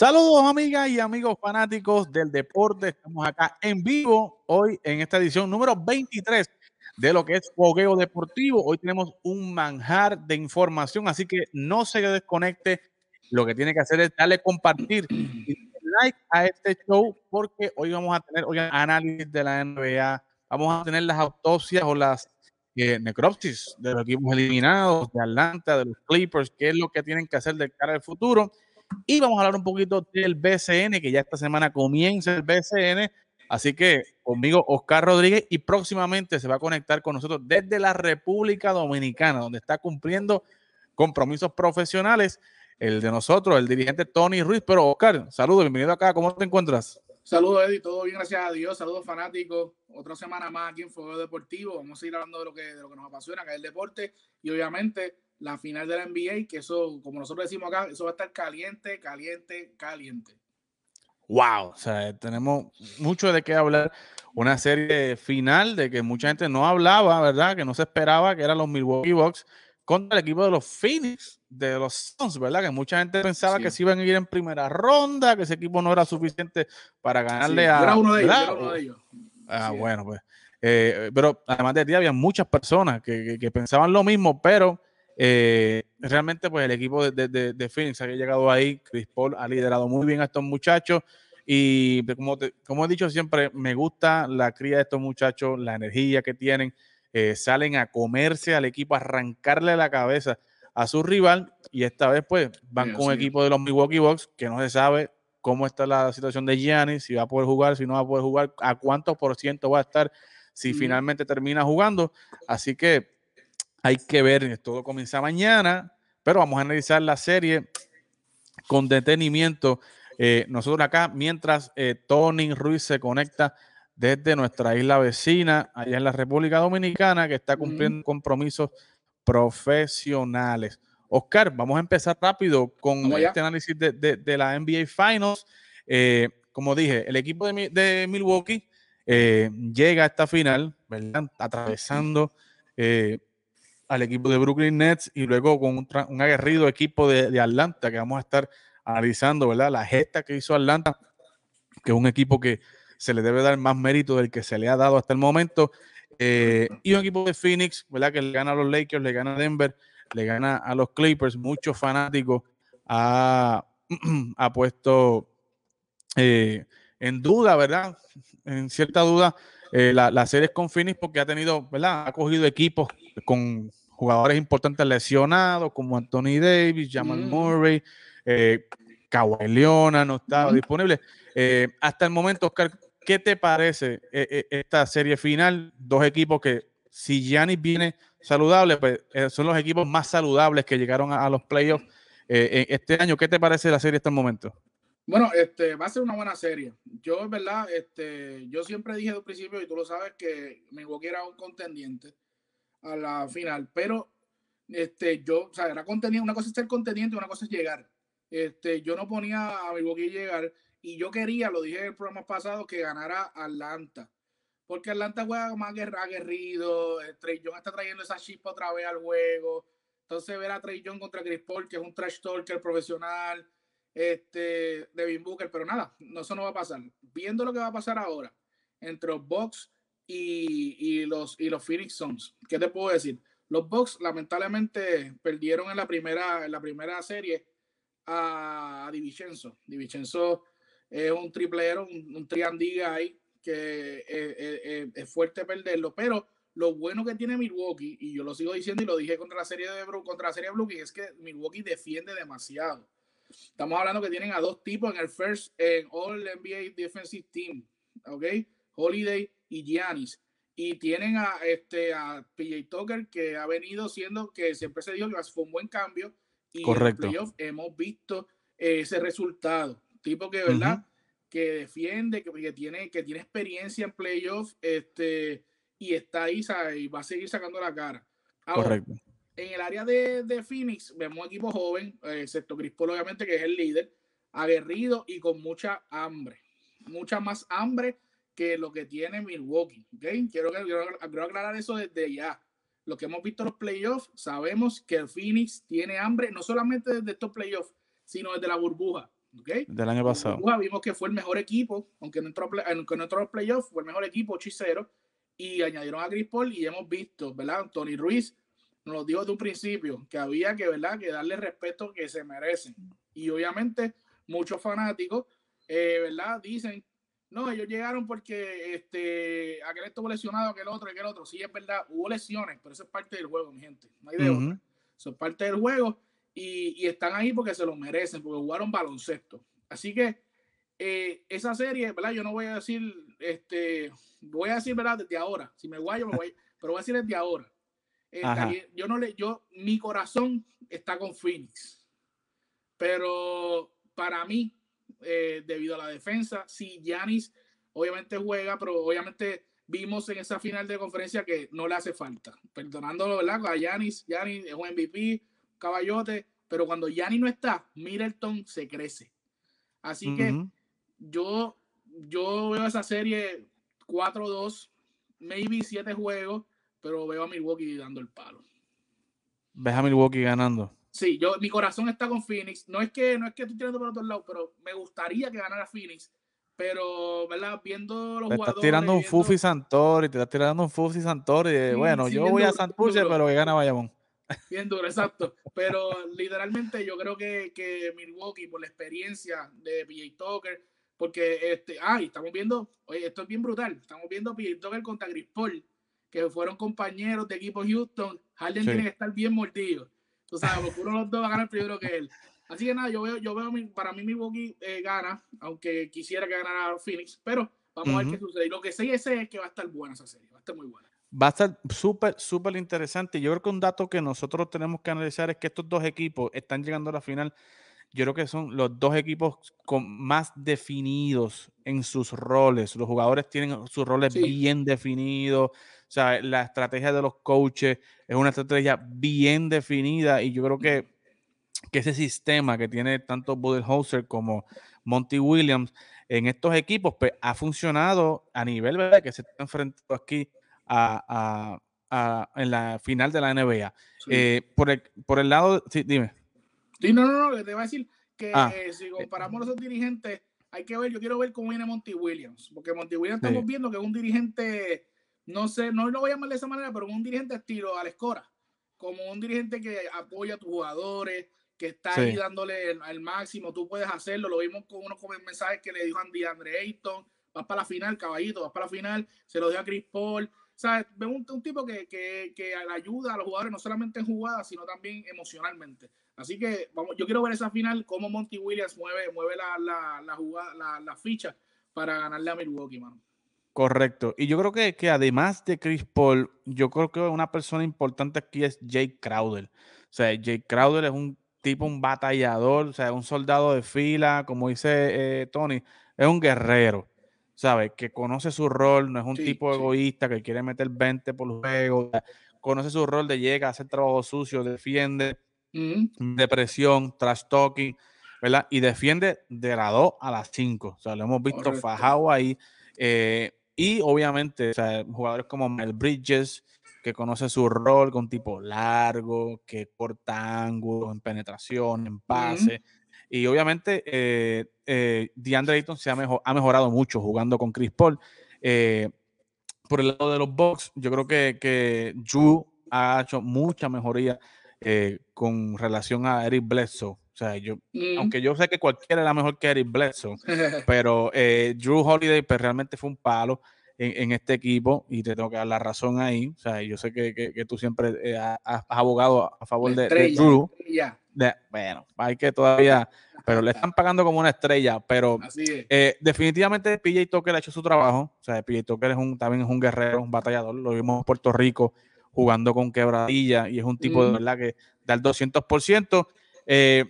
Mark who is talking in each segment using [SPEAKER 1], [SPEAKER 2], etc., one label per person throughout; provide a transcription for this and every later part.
[SPEAKER 1] Saludos amigas y amigos fanáticos del deporte. Estamos acá en vivo hoy en esta edición número 23 de lo que es Fogueo Deportivo. Hoy tenemos un manjar de información, así que no se desconecte. Lo que tiene que hacer es darle compartir y like a este show porque hoy vamos a tener hoy análisis de la NBA, vamos a tener las autopsias o las eh, necropsis de los equipos eliminados, de Atlanta, de los Clippers, qué es lo que tienen que hacer de cara al futuro. Y vamos a hablar un poquito del BCN, que ya esta semana comienza el BCN. Así que conmigo Oscar Rodríguez y próximamente se va a conectar con nosotros desde la República Dominicana, donde está cumpliendo compromisos profesionales. El de nosotros, el dirigente Tony Ruiz. Pero Oscar, saludos, bienvenido acá. ¿Cómo te encuentras?
[SPEAKER 2] Saludos, Eddie. Todo bien, gracias a Dios. Saludos, fanáticos. Otra semana más aquí en Fuego Deportivo. Vamos a ir hablando de lo que, de lo que nos apasiona, que es el deporte. Y obviamente la final de la NBA, que eso, como nosotros decimos acá, eso va a estar caliente, caliente, caliente.
[SPEAKER 1] Wow, o sea, tenemos mucho de qué hablar. Una serie final de que mucha gente no hablaba, ¿verdad? Que no se esperaba, que eran los Milwaukee Bucks contra el equipo de los Phoenix, de los Suns, ¿verdad? Que mucha gente pensaba que se iban a ir en primera ronda, que ese equipo no era suficiente para ganarle a.
[SPEAKER 2] Era uno de ellos, era uno de ellos.
[SPEAKER 1] Ah, bueno, pues. Eh, pero además de ti, había muchas personas que, que pensaban lo mismo, pero eh, realmente, pues el equipo de, de, de, Phoenix había llegado ahí. Chris Paul ha liderado muy bien a estos muchachos. Y pues, como, como he dicho siempre, me gusta la cría de estos muchachos, la energía que tienen. Eh, salen a comerse al equipo, a arrancarle la cabeza a su rival. Y esta vez, pues, van con un equipo de los Milwaukee Bucks que no se sabe cómo está la situación de Giannis, si va a poder jugar, si no va a poder jugar, a cuánto por ciento va a estar si finalmente termina jugando. Así que hay que ver, todo comienza mañana, pero vamos a analizar la serie con detenimiento. Eh, nosotros acá, mientras eh, Tony Ruiz se conecta desde nuestra isla vecina, allá en la República Dominicana, que está cumpliendo compromisos profesionales. Oscar, vamos a empezar rápido con este análisis de, la NBA Finals. Eh, como dije, el equipo de, Milwaukee llega a esta final, ¿verdad? Atravesando al equipo de Brooklyn Nets y luego con un, aguerrido equipo de, Atlanta que vamos a estar analizando, ¿verdad? La gesta que hizo Atlanta, que es un equipo que se le debe dar más mérito del que se le ha dado hasta el momento. Eh, y un equipo de Phoenix, ¿verdad? Que le gana a los Lakers, le gana a Denver, le gana a los Clippers. Muchos fanáticos ha, ha puesto eh, en duda, ¿verdad? En cierta duda eh, la, la serie con Phoenix porque ha tenido, ¿verdad? Ha cogido equipos con jugadores importantes lesionados como Anthony Davis, Jamal mm. Murray, eh, Kawhi Leona no estaba disponible. Eh, hasta el momento, Oscar, ¿qué te parece eh, eh, esta serie final? Dos equipos que, si Giannis viene saludable, pues son los equipos más saludables que llegaron a, los playoffs este año. ¿Qué te parece la serie hasta el momento?
[SPEAKER 2] Bueno, este va a ser una buena serie. Yo, en verdad, este, yo siempre dije desde el principio, y tú lo sabes, que Milwaukee era un contendiente a la final, pero este, yo, o sea, era contenido, una cosa es ser conteniente, una cosa es llegar. Este, yo no ponía a Milwaukee llegar y yo quería, lo dije en el programa pasado, que ganara Atlanta. Porque Atlanta juega más aguerrido, eh, Trey Young está trayendo esa chispa otra vez al juego. Entonces ver a Trey Young contra Chris Paul, que es un trash talker profesional, este, Devin Booker, pero nada, no, eso no va a pasar. Viendo lo que va a pasar ahora entre los Bucks y, los, y los Phoenix Suns. ¿Qué te puedo decir? Los Bucks lamentablemente perdieron en la primera, en la primera serie a, a Divincenzo. Divincenzo es un triplero, un, un triandiga que es, fuerte perderlo, pero lo bueno que tiene Milwaukee, y yo lo sigo diciendo y lo dije contra la serie de contra la serie de Brooklyn, es que Milwaukee defiende demasiado. Estamos hablando que tienen a dos tipos en el first, en All NBA Defensive Team, ¿ok? Holiday y Giannis. Y tienen a, este, a PJ Tucker, que ha venido siendo, que siempre se dijo que fue un buen cambio. Y
[SPEAKER 1] Correcto.
[SPEAKER 2] en playoff hemos visto ese resultado. Tipo que, ¿verdad? Que defiende, que, tiene, que tiene experiencia en playoff este, y está ahí y va a seguir sacando la cara.
[SPEAKER 1] Correcto.
[SPEAKER 2] En el área de, de Phoenix vemos equipo joven, excepto Chris Paul, obviamente, que es el líder, aguerrido y con mucha hambre. Mucha más hambre que lo que tiene Milwaukee. ¿okay? Quiero, quiero, aclarar eso desde ya. Lo que hemos visto en los playoffs, sabemos que el Phoenix tiene hambre, no solamente desde estos playoffs, sino desde la burbuja.
[SPEAKER 1] Del año pasado.
[SPEAKER 2] vimos que fue el mejor equipo, aunque en nuestro, en nuestro playoff fue el mejor equipo, 8 y añadieron a Chris Paul y hemos visto, ¿verdad? Tony Ruiz nos lo dijo de un principio, que había que, ¿verdad? Que darle respeto que se merecen. Y obviamente muchos fanáticos, eh, ¿verdad? Dicen, no, ellos llegaron porque este, aquel estuvo lesionado, aquel otro, aquel otro. Sí, es verdad, hubo lesiones, pero eso es parte del juego, mi gente. No hay de otra. Eso es parte del juego y, están ahí porque se lo merecen, porque jugaron baloncesto. Así que eh, esa serie, ¿verdad? Yo no voy a decir, este, voy a decir, ¿verdad? Desde ahora. Si me guayo, me voy, pero voy a decir desde ahora. Eh, yo no le, yo, mi corazón está con Phoenix. Pero para mí, eh, debido a la defensa. Si Yanis obviamente juega, pero obviamente vimos en esa final de conferencia que no le hace falta. Perdonándolo, ¿verdad? A Yanis, Yanis es un MVP, caballote, pero cuando Yanis no está, Middleton se crece. Así que yo, yo veo esa serie 4-2, maybe 7 juegos, pero veo a Milwaukee dando el palo.
[SPEAKER 1] ¿Ves a Milwaukee ganando?
[SPEAKER 2] Sí, yo, mi corazón está con Phoenix. No es que no es que estoy tirando por otro lado, pero me gustaría que ganara Phoenix. Pero, ¿verdad? Viendo los
[SPEAKER 1] te
[SPEAKER 2] jugadores.
[SPEAKER 1] Estás tirando un Fufi Santori, te estás tirando un Fufi Santori. bueno, yo voy a Santurce, pero que gana Bayamón.
[SPEAKER 2] Bien duro, exacto. Pero literalmente yo creo que, que Milwaukee, por la experiencia de PJ Tucker, porque este, ay, estamos viendo, oye, esto es bien brutal. Estamos viendo PJ Tucker contra Chris Paul, que fueron compañeros de equipo Houston. Harden tiene que estar bien mordido. Tú sabes, porque uno de los dos va a ganar primero que él. Así que nada, yo veo, yo veo para mí Milwaukee eh, gana, aunque quisiera que ganara Phoenix, pero vamos a ver qué sucede. Y lo que sé es que va a estar buena esa serie, va a estar muy buena.
[SPEAKER 1] Va a estar súper, súper interesante. Yo creo que un dato que nosotros tenemos que analizar es que estos dos equipos están llegando a la final. Yo creo que son los dos equipos con más definidos en sus roles. Los jugadores tienen sus roles bien definidos. O sea, la estrategia de los coaches es una estrategia bien definida y yo creo que, que ese sistema que tiene tanto Budenholzer como Monty Williams en estos equipos pues, ha funcionado a nivel ¿verdad? que se está enfrentando aquí a, en la final de la NBA. Eh, por, el, por el lado, sí, dime.
[SPEAKER 2] Sí, no, no, no, te voy a decir que ah, si eh, comparamos a los dirigentes, hay que ver, yo quiero ver cómo viene Monty Williams, porque Monty Williams estamos viendo que es un dirigente no sé, no lo voy a llamar de esa manera, pero un dirigente estilo Alex Cora, como un dirigente que apoya a tus jugadores, que está ahí dándole el, máximo, tú puedes hacerlo, lo vimos con unos mensajes que le dijo Andy Andre Ayton, vas para la final, caballito, vas para la final, se lo dio a Chris Paul, ¿sabes? Vemos un, tipo que, que, que, ayuda a los jugadores no solamente en jugadas, sino también emocionalmente. Así que vamos, yo quiero ver esa final, cómo Monty Williams mueve, mueve la, la, la, jugada, la, la ficha para ganarle a Milwaukee, mano.
[SPEAKER 1] Correcto. Y yo creo que, que, además de Chris Paul, yo creo que una persona importante aquí es Jake Crowder. O sea, Jake Crowder es un tipo, un batallador, o sea, un soldado de fila, como dice eh, Tony, es un guerrero, ¿sabes? Que conoce su rol, no es un tipo egoísta que quiere meter 20 por los juegos, conoce su rol de llega, hacer trabajo sucio, defiende, de presión, trash talking, ¿verdad? Y defiende de la 2 a las 5. O sea, lo hemos visto fajado ahí. Eh, y obviamente, jugadores como Mel Bridges, que conoce su rol con tipo largo, que corta ángulos, en penetración, en pase. Y obviamente, eh, eh, DeAndre Ayton se ha, ha, mejorado mucho jugando con Chris Paul. Eh, por el lado de los Bucks, yo creo que, que ha hecho mucha mejoría con relación a Eric Bledsoe. O sea, yo, aunque yo sé que cualquiera era mejor que Eric Bledsoe, pero eh, Drew Holiday pues, realmente fue un palo en, este equipo y te tengo que dar la razón ahí. O sea, yo sé que, que, tú siempre eh, has, abogado a favor de, Drew. bueno, hay que todavía, pero le están pagando como una estrella, pero eh, definitivamente PJ Tucker ha hecho su trabajo. O sea, PJ Tucker es un, también es un guerrero, un batallador. Lo vimos en Puerto Rico jugando con quebradilla y es un tipo de verdad que da el 200%. Eh,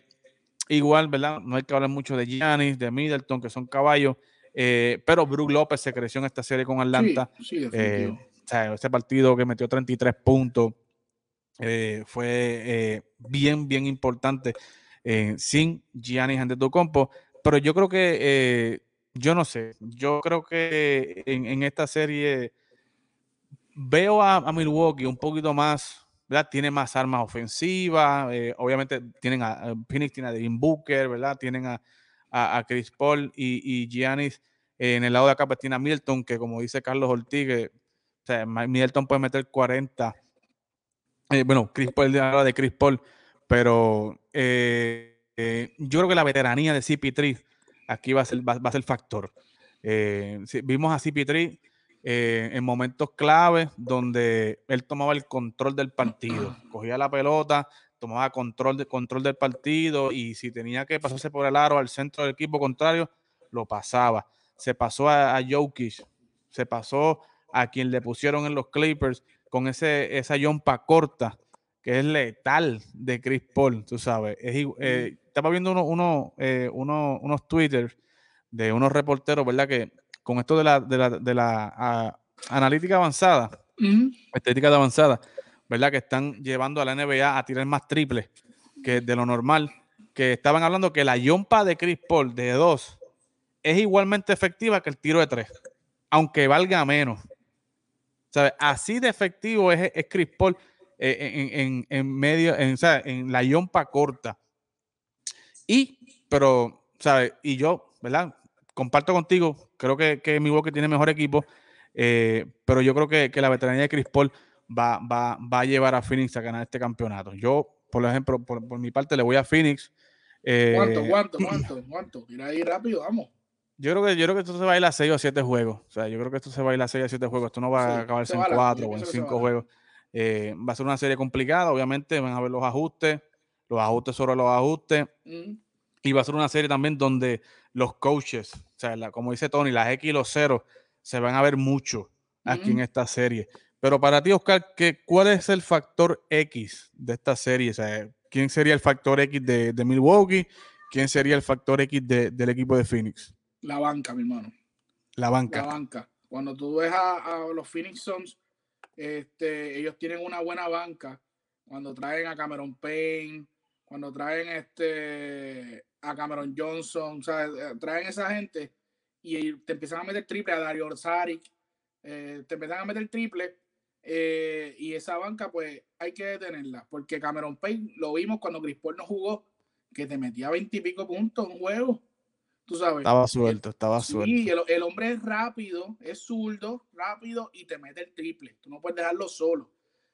[SPEAKER 1] igual, ¿verdad? No hay que hablar mucho de Giannis, de Middleton, que son caballos. Eh, pero Brook López se creció en esta serie con Atlanta. Sí, eh, o sea, ese partido que metió 33 puntos eh, fue bien, bien importante sin Giannis Antetokounmpo. Pero yo creo que, yo no sé, yo creo que en, esta serie veo a, Milwaukee un poquito más, ¿verdad? Tiene más armas ofensivas, obviamente tienen a, Phoenix tiene a Dean Booker, ¿verdad? Tienen a, a, Chris Paul y, y Giannis en el lado de acá, pues tiene a Milton, que como dice Carlos Ortiz, Milton puede meter 40. Eh, bueno, Chris Paul habla de Chris Paul, pero eh, eh, yo creo que la veteranía de CP3 aquí va a ser, va, a ser factor. vimos a CP3 en momentos claves donde él tomaba el control del partido, cogía la pelota, tomaba control, de, control del partido y si tenía que pasarse por el aro al centro del equipo contrario, lo pasaba se pasó a, a Jokic, se pasó a quien le pusieron en los Clippers con ese, esa yompa corta que es letal de Chris Paul, tú sabes. Eh, estaba viendo uno, eh, uno, unos Twitter de unos reporteros, ¿verdad? Que con esto de la, de la, de la analítica avanzada, estética de avanzada, ¿verdad? Que están llevando a la NBA a tirar más triples que de lo normal. Que estaban hablando que la yompa de Chris Paul de dos es igualmente efectiva que el tiro de tres, aunque valga menos. ¿Sabes? Así de efectivo es, Chris Paul eh, en, medio, en, en la yompa corta. Y, pero, ¿sabes? Y yo, ¿verdad? Comparto contigo, creo que, que Milwaukee tiene mejor equipo, eh, pero yo creo que, la veteranía de Chris Paul va, va, va, a llevar a Phoenix a ganar este campeonato. Yo, por ejemplo, por, mi parte, le voy a Phoenix.
[SPEAKER 2] Eh, ¿Cuánto, cuánto, cuánto, cuánto? Mira ahí rápido, vamos.
[SPEAKER 1] Yo creo que yo creo que esto se va a ir a 6 o 7 juegos. O sea, yo creo que esto se va a ir a 6 o 7 juegos. Esto no va a acabarse en 4 o en 5 juegos. Eh, va a ser una serie complicada. Obviamente van a ver los ajustes, los ajustes sobre los ajustes. Y va a ser una serie también donde los coaches, o sea, como dice Tony, las X y los ceros se van a ver mucho aquí en esta serie. Pero para ti, Oscar, ¿qué, ¿cuál es el factor X de esta serie? O sea, ¿quién sería el factor X de, de Milwaukee? ¿Quién sería el factor X de, del equipo de Phoenix?
[SPEAKER 2] La banca, mi hermano.
[SPEAKER 1] La banca.
[SPEAKER 2] La banca. Cuando tú ves a, los Phoenix Suns, este, ellos tienen una buena banca. Cuando traen a Cameron Payne, cuando traen este, a Cameron Johnson, o sea, eh, traen esa gente y te empiezan a meter triple a Dario Orsaric, eh, te empiezan a meter triple eh, y esa banca pues hay que detenerla porque Cameron Payne lo vimos cuando Chris Paul no jugó que te metía veintipico puntos en juego
[SPEAKER 1] estaba suelto, estaba suelto.
[SPEAKER 2] Sí, el, hombre es rápido, es zurdo, rápido y te mete el triple. Tú no puedes dejarlo solo.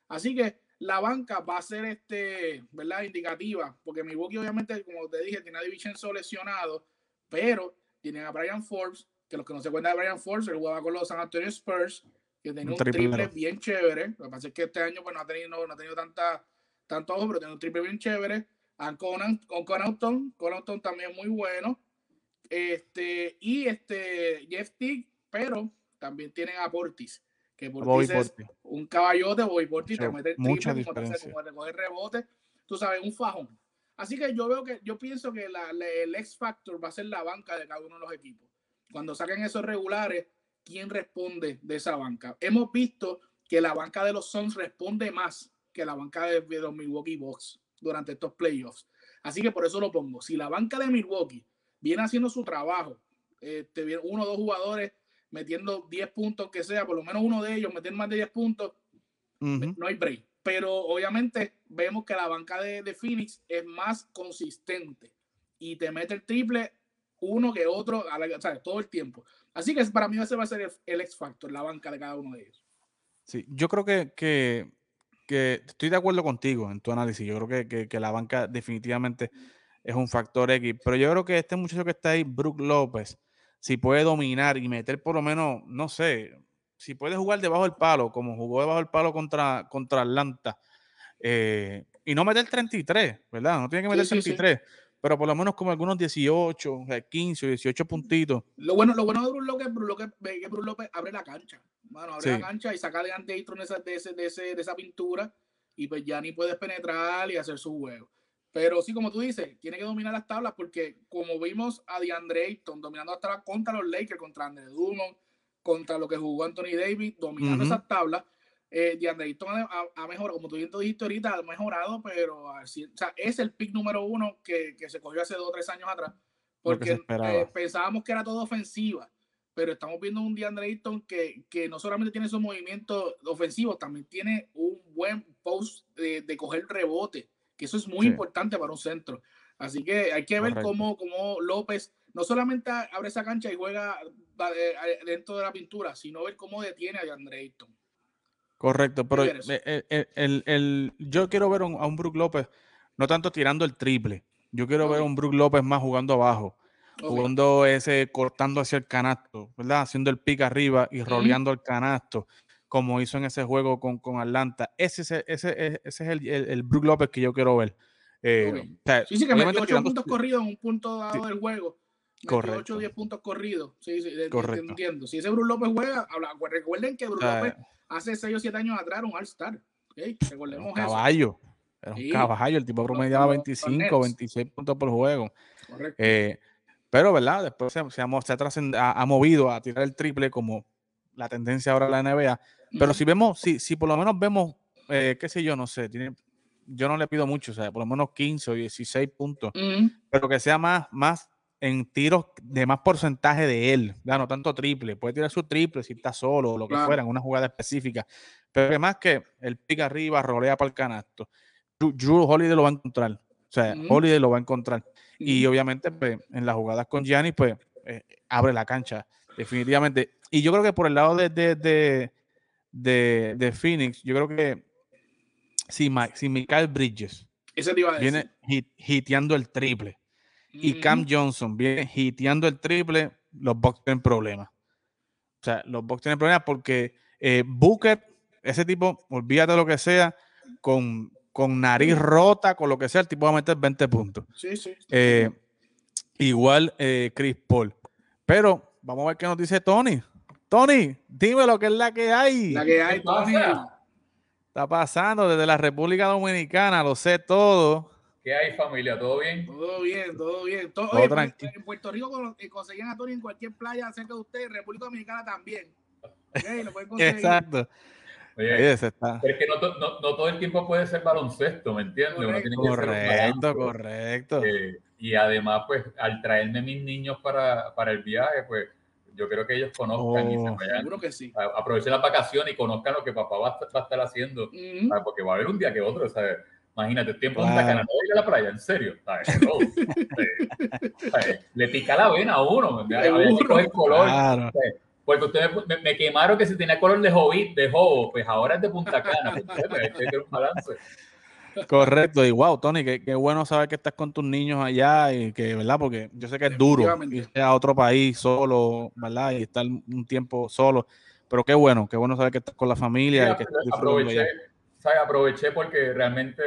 [SPEAKER 2] Así que la banca va a ser este, ¿verdad? Indicativa, porque Milwaukee obviamente, como te dije, tiene a Divincenzo lesionado, pero tienen a Brian Forbes, que los que no se cuentan de Brian Forbes, él jugaba con los San Antonio Spurs, que tenía un, triple, bien chévere. Lo que pasa es que este año pues, no ha tenido, no, ha tenido tanta, tanto ojo, pero tiene un triple bien chévere. A Conan, con Connaughton, Connaughton también muy bueno. Este, y este Jeff Tick, pero también tienen a Portis, que Portis es un caballote, Bobby Portis te mete el triple, como recoger rebote, tú sabes, un fajón. Así que yo veo que, yo pienso que la, el X Factor va a ser la banca de cada uno de los equipos. Cuando saquen esos regulares, ¿quién responde de esa banca? Hemos visto que la banca de los Suns responde más que la banca de, de los Milwaukee Bucks durante estos playoffs. Así que por eso lo pongo. Si la banca de Milwaukee viene haciendo su trabajo. Este, uno o dos jugadores metiendo 10 puntos que sea, por lo menos uno de ellos metiendo más de 10 puntos, no hay break. Pero obviamente vemos que la banca de, de, Phoenix es más consistente y te mete el triple uno que otro, todo el tiempo. Así que para mí ese va a ser el, X Factor, la banca de cada uno de ellos.
[SPEAKER 1] Sí, yo creo que, que, que estoy de acuerdo contigo en tu análisis. Yo creo que, que la banca definitivamente es un factor X. Pero yo creo que este muchacho que está ahí, Brook López, si puede dominar y meter por lo menos, no sé, si puede jugar debajo del palo, como jugó debajo del palo contra, contra Atlanta, eh, y no meter 33, ¿verdad? No tiene que meter 33. Pero por lo menos como algunos 18, 15 o 18 puntitos.
[SPEAKER 2] Lo bueno, lo bueno de Brook López, López, que Brook López abre la cancha. Bueno, abre la cancha y saca de ante esa, de, ese, de, ese, de esa pintura y pues ya ni puedes penetrar y hacer su juego. Pero sí, como tú dices, tiene que dominar las tablas porque como vimos a DeAndre Ayton dominando las tablas contra los Lakers, contra Andre Drummond, contra lo que jugó Anthony Davis, dominando esas tablas, eh, DeAndre Ayton ha, mejorado, como tú dijiste ahorita, ha mejorado, pero o sea, es el pick número uno que, que, se cogió hace dos o tres años atrás, porque eh, pensábamos que era todo ofensiva, pero estamos viendo un DeAndre Ayton que, que no solamente tiene esos movimientos ofensivos, también tiene un buen post de, de coger rebote que eso es muy importante para un centro. Así que hay que ver cómo, cómo, López no solamente abre esa cancha y juega eh, dentro de la pintura, sino ver cómo detiene a DeAndre Ayton.
[SPEAKER 1] Correcto, pero el, yo quiero ver a un Brook López no tanto tirando el triple. Yo quiero ver a un Brook López más jugando abajo, jugando ese, cortando hacia el canasto, ¿verdad? Haciendo el pick arriba y roleando el canasto, como hizo en ese juego con, con Atlanta. Ese, ese, ese, ese es el, el, Brook López que yo quiero ver.
[SPEAKER 2] Eh, sí, sí, que metió 8 puntos corridos en un punto dado del juego. Correcto. 8 o 10 puntos corridos. Sí, sí, Correcto. entiendo. Si ese Brook López juega, recuerden que Brook López hace 6 o 7 años atrás era un All-Star. ¿okay? Recordemos
[SPEAKER 1] un caballo. Era un caballo. El tipo promediaba 25, 26 puntos por juego. Correcto. Eh, pero, ¿verdad? Después se, se, ha, ha, movido a tirar el triple como la tendencia ahora en la NBA. Pero si vemos, si, si por lo menos vemos, eh, qué sé yo, no sé, tiene, yo no le pido mucho, o sea, por lo menos 15 o 16 puntos, pero que sea más, más en tiros de más porcentaje de él, ya no tanto triple, puede tirar su triple si está solo o lo que fuera, en una jugada específica, pero que más que el pica arriba, rolea para el canasto. Drew, Holiday lo va a encontrar, o sea, Holiday lo va a encontrar. Y obviamente pues, en las jugadas con Gianni, pues eh, abre la cancha, definitivamente. Y yo creo que por el lado de, de, de, de Phoenix, yo creo que si, si Michael Bridges viene hiteando el triple y Cam Johnson viene hiteando el triple, los Bucks tienen problemas. O sea, los Bucks tienen problemas porque eh, Booker, ese tipo, olvídate lo que sea, con, con nariz rota, con lo que sea, el tipo va a meter 20 puntos.
[SPEAKER 2] Sí, sí.
[SPEAKER 1] Eh, igual eh, Chris Paul. Pero vamos a ver qué nos dice Tony. Tony, dime lo que es la que hay.
[SPEAKER 2] La que hay, Tony
[SPEAKER 1] está pasando desde la República Dominicana? Lo sé todo.
[SPEAKER 3] ¿Qué hay, familia? ¿Todo bien?
[SPEAKER 2] Todo bien, todo bien. Todo, tranquilo. En Puerto Rico eh, conseguían a Tony en cualquier playa cerca de usted, en República Dominicana también.
[SPEAKER 1] Exacto.
[SPEAKER 3] Oye, está. es que no, no, no, todo el tiempo puede ser baloncesto, ¿me entiendes?
[SPEAKER 1] Correcto, correcto. correcto.
[SPEAKER 3] Eh, y además, pues, al traerme mis niños para, para el viaje, pues, yo creo que ellos conozcan y se
[SPEAKER 2] oh. vayan, seguro que sí.
[SPEAKER 3] aprovechen la vacación y conozcan lo que papá va, a estar haciendo, porque va a haber un día que otro, ¿sabes? Imagínate, tiempo en Cana, no ir a la playa, en serio. Le pica la vena a uno, el color. Porque ustedes me, quemaron que si tenía color de hobbit, de hobo, pues ahora es de Punta Cana. Pues, que un balance.
[SPEAKER 1] Correcto, y wow, Tony, qué, bueno saber que estás con tus niños allá y que, ¿verdad? Porque yo sé que es duro irse a otro país solo, ¿verdad? Y estar un tiempo solo, pero qué bueno, qué bueno saber que estás con la familia. y que
[SPEAKER 3] aproveché, aproveché porque realmente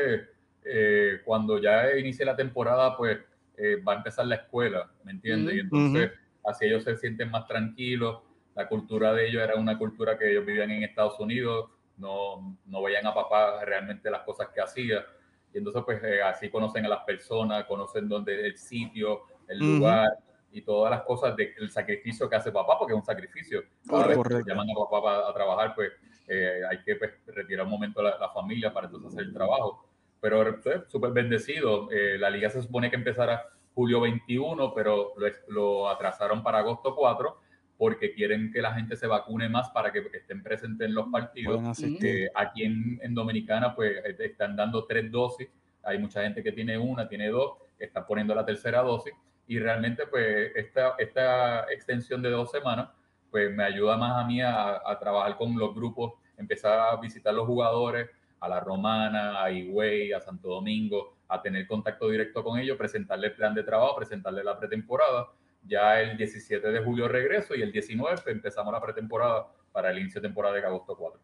[SPEAKER 3] eh, cuando ya inicie la temporada, pues eh, va a empezar la escuela, ¿me entiendes? Y entonces así ellos se sienten más tranquilos. La cultura de ellos era una cultura que ellos vivían en Estados Unidos no, no veían a papá realmente las cosas que hacía. Y entonces, pues eh, así conocen a las personas, conocen dónde el sitio, el lugar y todas las cosas del sacrificio que hace papá, porque es un sacrificio. Correcto. llaman a papá a trabajar, pues eh, hay que pues, retirar un momento a la, familia para entonces hacer el trabajo. Pero pues, súper bendecido. Eh, la liga se supone que empezara julio 21, pero lo, lo atrasaron para agosto 4 porque quieren que la gente se vacune más para que estén presentes en los partidos. Eh, aquí en, en, Dominicana, pues eh, están dando tres dosis. Hay mucha gente que tiene una, tiene dos, están poniendo la tercera dosis. Y realmente, pues, esta, esta extensión de dos semanas, pues me ayuda más a mí a, a trabajar con los grupos, empezar a visitar los jugadores, a La Romana, a Higüey, a Santo Domingo, a tener contacto directo con ellos, presentarle el plan de trabajo, presentarle la pretemporada ya el 17 de julio regreso y el 19 empezamos la pretemporada para el inicio de temporada de agosto 4.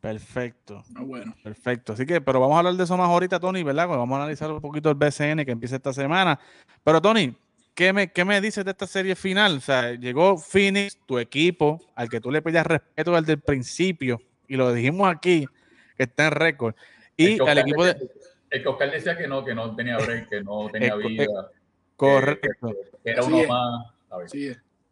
[SPEAKER 1] Perfecto.
[SPEAKER 2] Ah, bueno.
[SPEAKER 1] Perfecto. Así que, pero vamos a hablar de eso más ahorita, Tony, ¿verdad? Vamos a analizar un poquito el BCN que empieza esta semana. Pero, Tony, ¿qué me, qué me dices de esta serie final? O sea, llegó Phoenix, tu equipo, al que tú le pedías respeto desde el principio, y lo dijimos aquí, que está en récord. Y al equipo de.
[SPEAKER 3] El que Oscar decía que no, que no tenía break, que no tenía vida.
[SPEAKER 1] Correcto.
[SPEAKER 3] era uno más.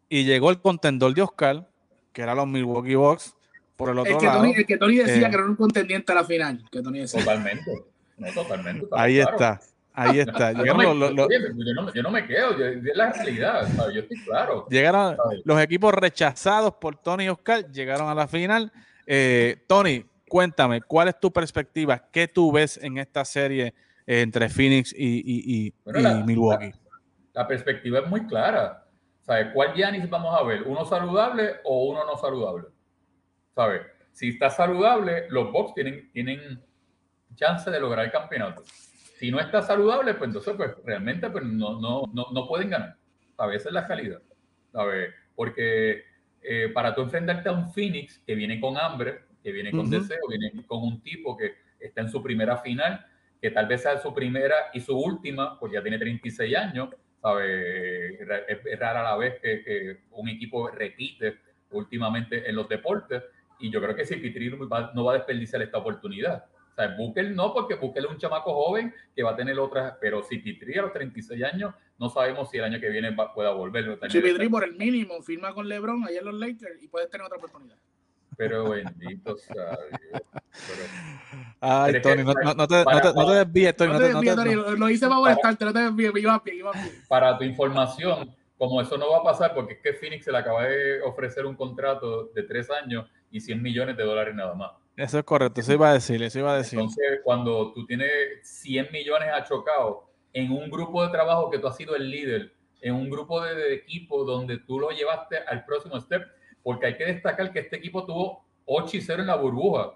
[SPEAKER 1] Y llegó el contendor de Oscar, que era los Milwaukee Bucks, por el otro
[SPEAKER 2] el que
[SPEAKER 1] lado.
[SPEAKER 2] Tony, el que Tony decía eh, que era un contendiente a la final. Que Tony decía.
[SPEAKER 3] Totalmente. No, totalmente.
[SPEAKER 1] Ahí está. Ahí está.
[SPEAKER 3] yo, no me, yo, no, me, quedo, es la realidad, yo estoy claro.
[SPEAKER 1] Llegaron los equipos rechazados por Tony y Oscar, llegaron a la final. Eh, Tony, cuéntame, ¿cuál es tu perspectiva? ¿Qué tú ves en esta serie entre Phoenix y, y, y Milwaukee?
[SPEAKER 3] La perspectiva es muy clara. ¿Sabes? ¿Cuál Giannis vamos a ver? ¿Uno saludable o uno no saludable? ¿Sabes? Si está saludable, los Bucks tienen, tienen chance de lograr el campeonato. Si no está saludable, pues entonces pues realmente pues, no, no, no, no pueden ganar. A veces es la calidad. ¿Sabes? Porque eh, para tú enfrentarte a un Phoenix que viene con hambre, que viene con deseo, viene con un tipo que está en su primera final, que tal vez sea su primera y su última, porque ya tiene 36 años, ¿sabe? Es, rara la vez que, un equipo repite últimamente en los deportes, y yo creo que si Pitri no va a desperdiciar esta oportunidad. O sea, Booker no, porque Booker es un chamaco joven que va a tener otras, pero si Pitri a los 36 años, no sabemos si el año que viene pueda volver.
[SPEAKER 2] Si Pitri por el mínimo firma con LeBron allá en los Lakers y puedes tener otra oportunidad.
[SPEAKER 3] Pero bendito sea Dios.
[SPEAKER 1] Ay, Tony, no, no, te, no, te, desvíes, Tony. No te desvíes, Tony.
[SPEAKER 2] Lo hice para molestarte, no te desvíes, bien, bien.
[SPEAKER 3] Para tu información, como eso no va a pasar, porque es que Phoenix se le acaba de ofrecer un contrato de tres años y 100 millones de dólares nada más.
[SPEAKER 1] Eso es correcto, eso iba a decir, eso iba a decir.
[SPEAKER 3] Entonces, cuando tú tienes 100 millones achocado en un grupo de trabajo que tú has sido el líder, en un grupo de, equipo donde tú lo llevaste al próximo step, porque hay que destacar que este equipo tuvo 8 y 0 en la burbuja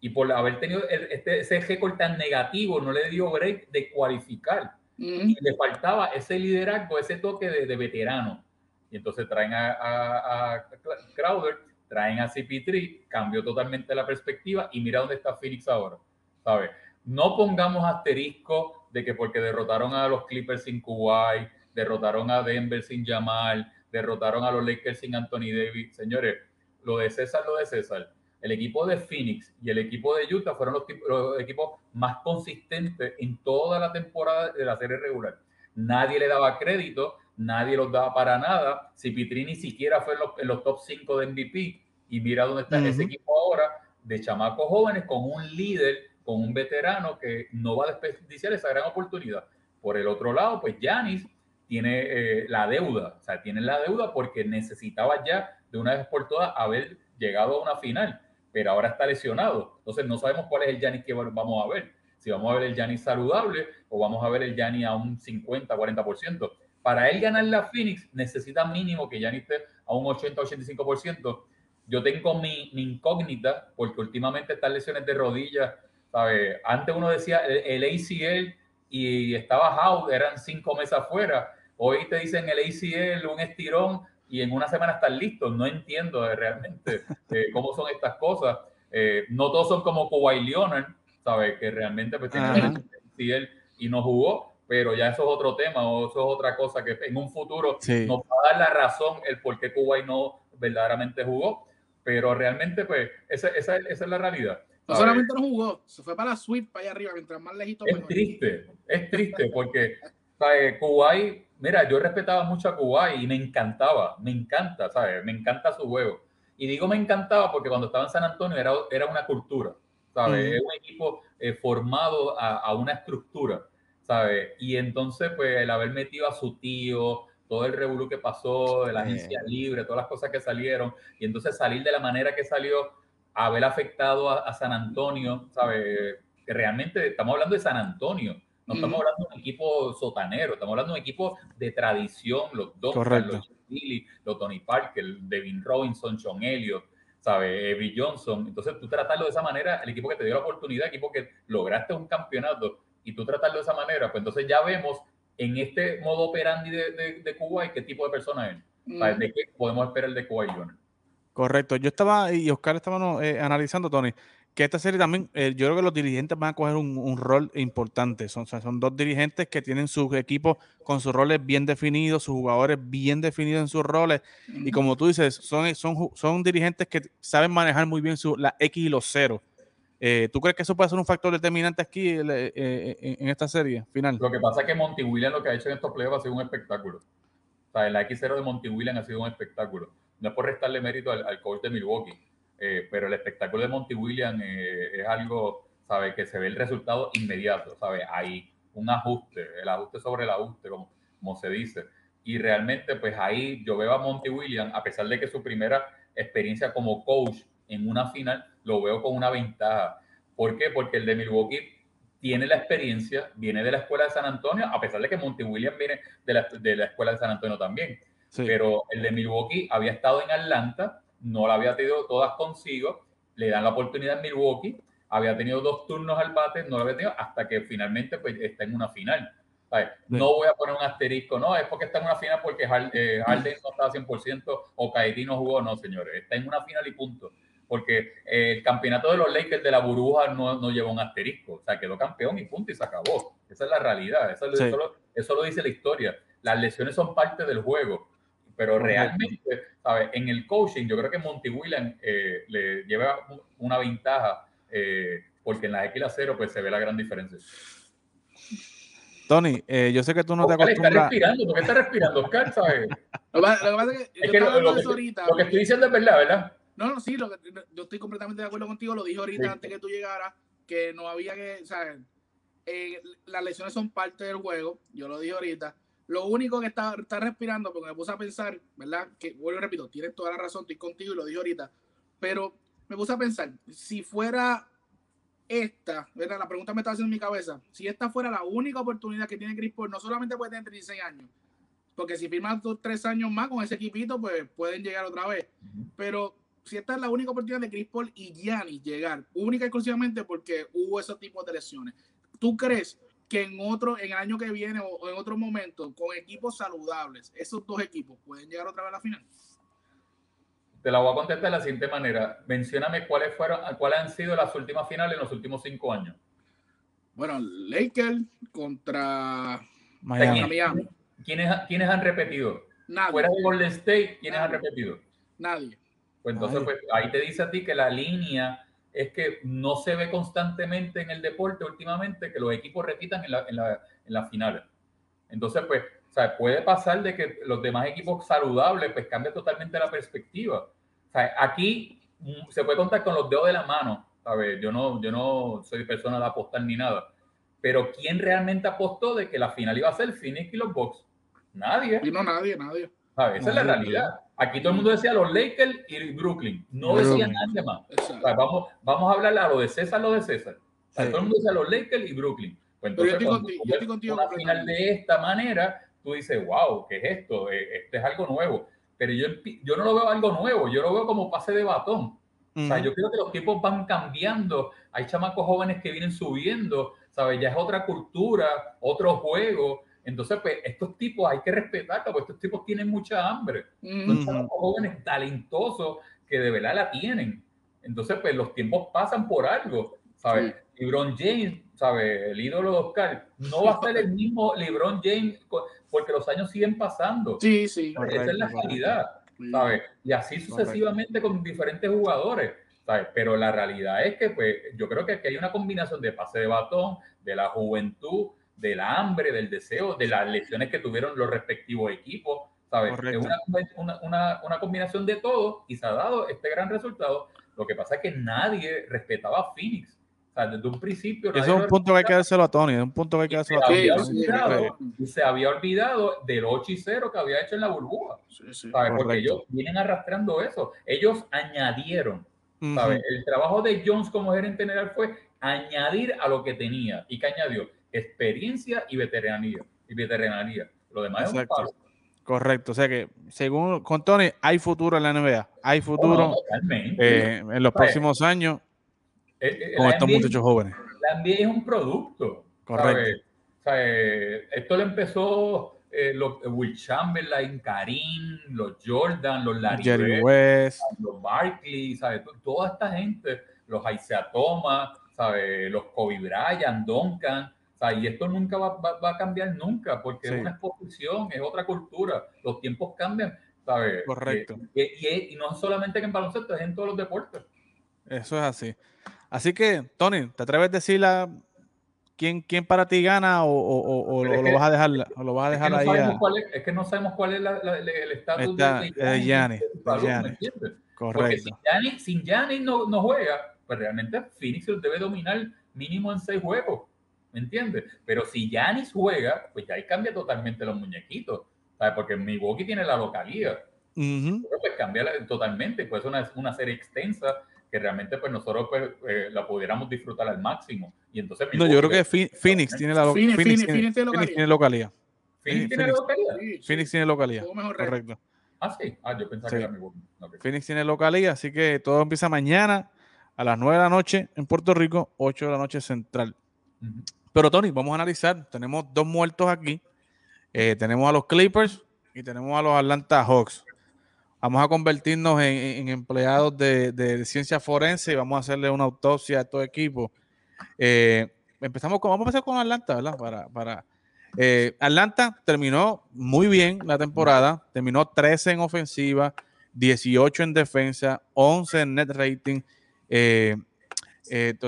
[SPEAKER 3] y por haber tenido este, ese récord tan negativo no le dio break de cualificar y le faltaba ese liderazgo, ese toque de, veterano. Y entonces traen a, a Crowder traen a CP3, cambió totalmente la perspectiva y mira dónde está Phoenix ahora, ¿sabes? No pongamos asterisco de que porque derrotaron a los Clippers sin Kuwait, derrotaron a Denver sin Jamal, derrotaron a los Lakers sin Anthony Davis. Señores, lo de César, lo de César. El equipo de Phoenix y el equipo de Utah fueron los, los equipos más consistentes en toda la temporada de la serie regular. Nadie le daba crédito nadie los daba para nada. Si Pitri ni siquiera fue en los, top 5 de MVP, y mira dónde está ese equipo ahora, de chamacos jóvenes con un líder, con un veterano que no va a desperdiciar esa gran oportunidad. Por el otro lado, pues Yanis tiene eh, la deuda, o sea, tiene la deuda porque necesitaba ya de una vez por todas haber llegado a una final, pero ahora está lesionado. Entonces no sabemos cuál es el Yanis que vamos a ver. Si vamos a ver el Yanis saludable o vamos a ver el Yanis a un 50, 40% para él ganar la Phoenix necesita mínimo que ya ni esté a un 80-85%. Yo tengo mi, incógnita porque últimamente estas lesiones de rodillas, ¿sabes? Antes uno decía el, ACL y estaba out, eran cinco meses afuera. Hoy te dicen el ACL, un estirón y en una semana están listos. No entiendo realmente eh, cómo son estas cosas. Eh, no todos son como Kawhi Leonard, ¿sabes? Que realmente pues, tiene el ACL y no jugó pero ya eso es otro tema o eso es otra cosa que en un futuro nos va a dar la razón el por qué Kuwait no verdaderamente jugó, pero realmente pues esa, esa, esa es la realidad.
[SPEAKER 2] No solamente no jugó, se fue para la suite, para allá arriba, mientras más lejito.
[SPEAKER 3] Es triste, es triste porque ¿sabes? Kuwait, mira, yo respetaba mucho a Kuwait y me encantaba, me encanta, ¿sabes? Me encanta su juego. Y digo me encantaba porque cuando estaba en San Antonio era, era una cultura, ¿sabes? Es un equipo eh, formado a, a una estructura. ¿sabes? Y entonces, pues, el haber metido a su tío, todo el revuelo que pasó, de la agencia libre, todas las cosas que salieron, y entonces salir de la manera que salió, haber afectado a, San Antonio, ¿sabes? Que realmente estamos hablando de San Antonio, no estamos hablando de un equipo sotanero, estamos hablando de un equipo de tradición, los dos, los Billy, los Tony Parker, Devin Robinson, Sean Elliott, ¿sabes? Evie Johnson. Entonces, tú tratarlo de esa manera, el equipo que te dio la oportunidad, el equipo que lograste un campeonato, y tú tratarlo de esa manera, pues entonces ya vemos en este modo operandi de, de, de Kuwait qué tipo de persona es. Mm. ¿De qué podemos esperar de Kuwait
[SPEAKER 1] Correcto. Yo estaba, y Oscar estaba eh, analizando, Tony, que esta serie también, eh, yo creo que los dirigentes van a coger un, rol importante. Son, son dos dirigentes que tienen sus equipos con sus roles bien definidos, sus jugadores bien definidos en sus roles. Y como tú dices, son, son, son dirigentes que saben manejar muy bien su, la X y los ceros. Eh, ¿Tú crees que eso puede ser un factor determinante aquí eh, eh, en esta serie final?
[SPEAKER 3] Lo que pasa es que Monty Williams lo que ha hecho en estos playoffs ha sido un espectáculo. O sea, el X0 de Monty Williams ha sido un espectáculo. No es por restarle mérito al, coach de Milwaukee, pero el espectáculo de Monty Williams es algo, ¿sabe? Que se ve el resultado inmediato, ¿sabe? Hay un ajuste, el ajuste sobre el ajuste, como, como se dice. Y realmente, pues ahí yo veo a Monty Williams, a pesar de que su primera experiencia como coach en una final, lo veo con una ventaja. ¿Por qué? Porque el de Milwaukee tiene la experiencia, viene de la escuela de San Antonio, a pesar de que Monty Williams viene de la, de la escuela de San Antonio también. Pero el de Milwaukee había estado en Atlanta, no la había tenido todas consigo, le dan la oportunidad en Milwaukee, había tenido dos turnos al bate, no lo había tenido hasta que finalmente pues, está en una final. No voy a poner un asterisco, no, es porque está en una final porque eh, Harden no estaba 100% o Kairi no jugó, no, señores, está en una final y punto. Porque el campeonato de los Lakers de la burbuja no, no llevó un asterisco, o sea, quedó campeón y punto y se acabó. Esa es la realidad, eso, eso, lo, dice la historia. Las lesiones son parte del juego, pero realmente, ¿sabes? En el coaching, yo creo que Monty Williams eh, le lleva una ventaja eh, porque en la X 0 pues se ve la gran diferencia.
[SPEAKER 1] Tony, eh, yo sé que tú no te
[SPEAKER 3] acostumbras. Está respirando, ¿por qué está respirando, Oscar? ¿sabes? Lo, que pasa es que, lo, que, estoy diciendo es verdad, ¿verdad?
[SPEAKER 2] No, no, sí, lo que, yo estoy completamente de acuerdo contigo. Lo dije ahorita antes que tú llegaras, que no había que, ¿sabes? Eh, las lesiones son parte del juego. Yo lo dije ahorita. Lo único que está, está respirando, porque me puse a pensar, ¿verdad? Que, vuelvo y repito, tienes toda la razón, estoy contigo y lo dije ahorita. Pero me puse a pensar, si fuera esta, ¿verdad? La pregunta me está haciendo en mi cabeza. Si esta fuera la única oportunidad que tiene Chris Paul, no solamente puede tener 36 años, porque si firma dos, tres años más con ese equipito, pues pueden llegar otra vez. Pero si esta es la única oportunidad de Chris Paul y Giannis llegar, única y exclusivamente porque hubo esos tipos de lesiones. ¿Tú crees que en otro, en el año que viene o en otro momento, con equipos saludables, esos dos equipos pueden llegar otra vez a la final?
[SPEAKER 3] Te la voy a contestar de la siguiente manera. Mencióname cuáles fueron, cuáles han sido las últimas finales en los últimos cinco años.
[SPEAKER 2] Bueno, Lakers contra Miami.
[SPEAKER 3] ¿Quiénes, ¿Quiénes, han repetido? Nadie. Fuera de Golden State, ¿quiénes han repetido?
[SPEAKER 2] Nadie.
[SPEAKER 3] Pues entonces, pues, ahí te dice a ti que la línea es que no se ve constantemente en el deporte últimamente que los equipos repitan en, la, en, la, en las finales. Entonces, pues, o sea, puede pasar de que los demás equipos saludables, pues, cambia totalmente la perspectiva aquí mm, se puede contar con los dedos de la mano. ¿sabes? Yo no, yo no soy persona de apostar ni nada. Pero ¿quién realmente apostó de que la final iba a ser Phoenix y los Bucks? Nadie.
[SPEAKER 2] Y no nadie, nadie.
[SPEAKER 3] Esa es la realidad. Aquí todo el mundo decía los Lakers y Brooklyn. No decía nadie más. vamos, vamos a hablar a lo de César, lo de César. todo el mundo decía los Lakers y Brooklyn. Pues entonces, yo estoy contigo, una final de esta manera, tú dices, wow, ¿qué es esto? Esto es algo nuevo pero yo, yo no lo veo algo nuevo, yo lo veo como pase de batón. O sea, yo creo que los tiempos van cambiando, hay chamacos jóvenes que vienen subiendo, ¿sabes? Ya es otra cultura, otro juego. Entonces, pues, estos tipos hay que respetarlos, porque estos tipos tienen mucha hambre. Son jóvenes talentosos que de verdad la tienen. Entonces, pues, los tiempos pasan por algo, ¿sabes? LeBron James, ¿sabes? El ídolo de Oscar, no va a ser el mismo LeBron James porque los años siguen pasando.
[SPEAKER 2] Sí, sí.
[SPEAKER 3] Esa es la realidad, ¿sabes? Y así sucesivamente con diferentes jugadores, ¿sabes? Pero la realidad es que, pues, yo creo que aquí hay una combinación de pase de batón, de la juventud, del hambre, del deseo, de las lesiones que tuvieron los respectivos equipos, ¿sabes? Es una, una, una, combinación de todo y se ha dado este gran resultado. Lo que pasa es que nadie respetaba a Phoenix desde un principio.
[SPEAKER 1] Eso es un punto que hay que dárselo a Tony, es un punto que hay que dárselo a
[SPEAKER 3] Tony. y se había olvidado del 8 y 0 que había hecho en la burbuja. Porque ellos vienen arrastrando eso. Ellos añadieron. El trabajo de Jones como gerente general fue añadir a lo que tenía. ¿Y que añadió? Experiencia y veteranía. Y veteranía. Lo demás es un paso.
[SPEAKER 1] Correcto, o sea que según con Tony hay futuro en la NBA, hay futuro eh, en los próximos años eh, eh, con estos muchachos jóvenes.
[SPEAKER 3] La NBA es un producto. Correcto. Esto lo empezó eh, los, Will Chamberlain, Karim, los Jordan, los Larry
[SPEAKER 1] Jerry West,
[SPEAKER 3] los Barkley, ¿sabes? Toda esta gente, los Isaiah Thomas, ¿sabes? los Kobe Bryant, Duncan. Y esto nunca va, va, a cambiar nunca, porque es una exposición, es otra cultura, los tiempos cambian, ¿sabes?
[SPEAKER 1] Correcto.
[SPEAKER 3] Y, y, no solamente en baloncesto, es en todos los deportes.
[SPEAKER 1] Eso es así. Así que, Tony, ¿te atreves a decir quién, quién para ti gana o, lo, vas a dejar, lo vas a dejar
[SPEAKER 3] es
[SPEAKER 1] ahí?
[SPEAKER 3] es, que no sabemos cuál es el estatus de
[SPEAKER 1] Gianni.
[SPEAKER 3] Correcto. Porque si Gianni, no, no, juega, pues realmente Phoenix debe dominar mínimo en seis juegos. ¿Me entiendes? Pero si Giannis juega, pues ya ahí cambia totalmente los muñequitos. ¿sabes? Porque Milwaukee tiene la localidad. Uh pues cambia totalmente, pues es una, una serie extensa que realmente pues nosotros pues, eh, la pudiéramos disfrutar al máximo. Y entonces
[SPEAKER 1] no, yo creo que Phoenix tiene la Phoenix, Phoenix, Phoenix, tiene localidad.
[SPEAKER 3] Phoenix tiene localidad.
[SPEAKER 1] Phoenix tiene localidad. Correcto.
[SPEAKER 3] Ah, sí. Ah, yo pensaba que era mi
[SPEAKER 1] Phoenix tiene localidad, así que todo empieza mañana a las 9 de la noche en Puerto Rico, 8 de la noche central. Pero Tony, vamos a analizar. Tenemos dos muertos aquí. Eh, tenemos a los Clippers y tenemos a los Atlanta Hawks. Vamos a convertirnos en, empleados de, ciencia forense y vamos a hacerle una autopsia a estos equipos. Eh, empezamos con, vamos a empezar con Atlanta, ¿verdad? Para, para eh, Atlanta terminó muy bien la temporada, terminó 13 en ofensiva, 18 en defensa, 11 en net rating. Eh,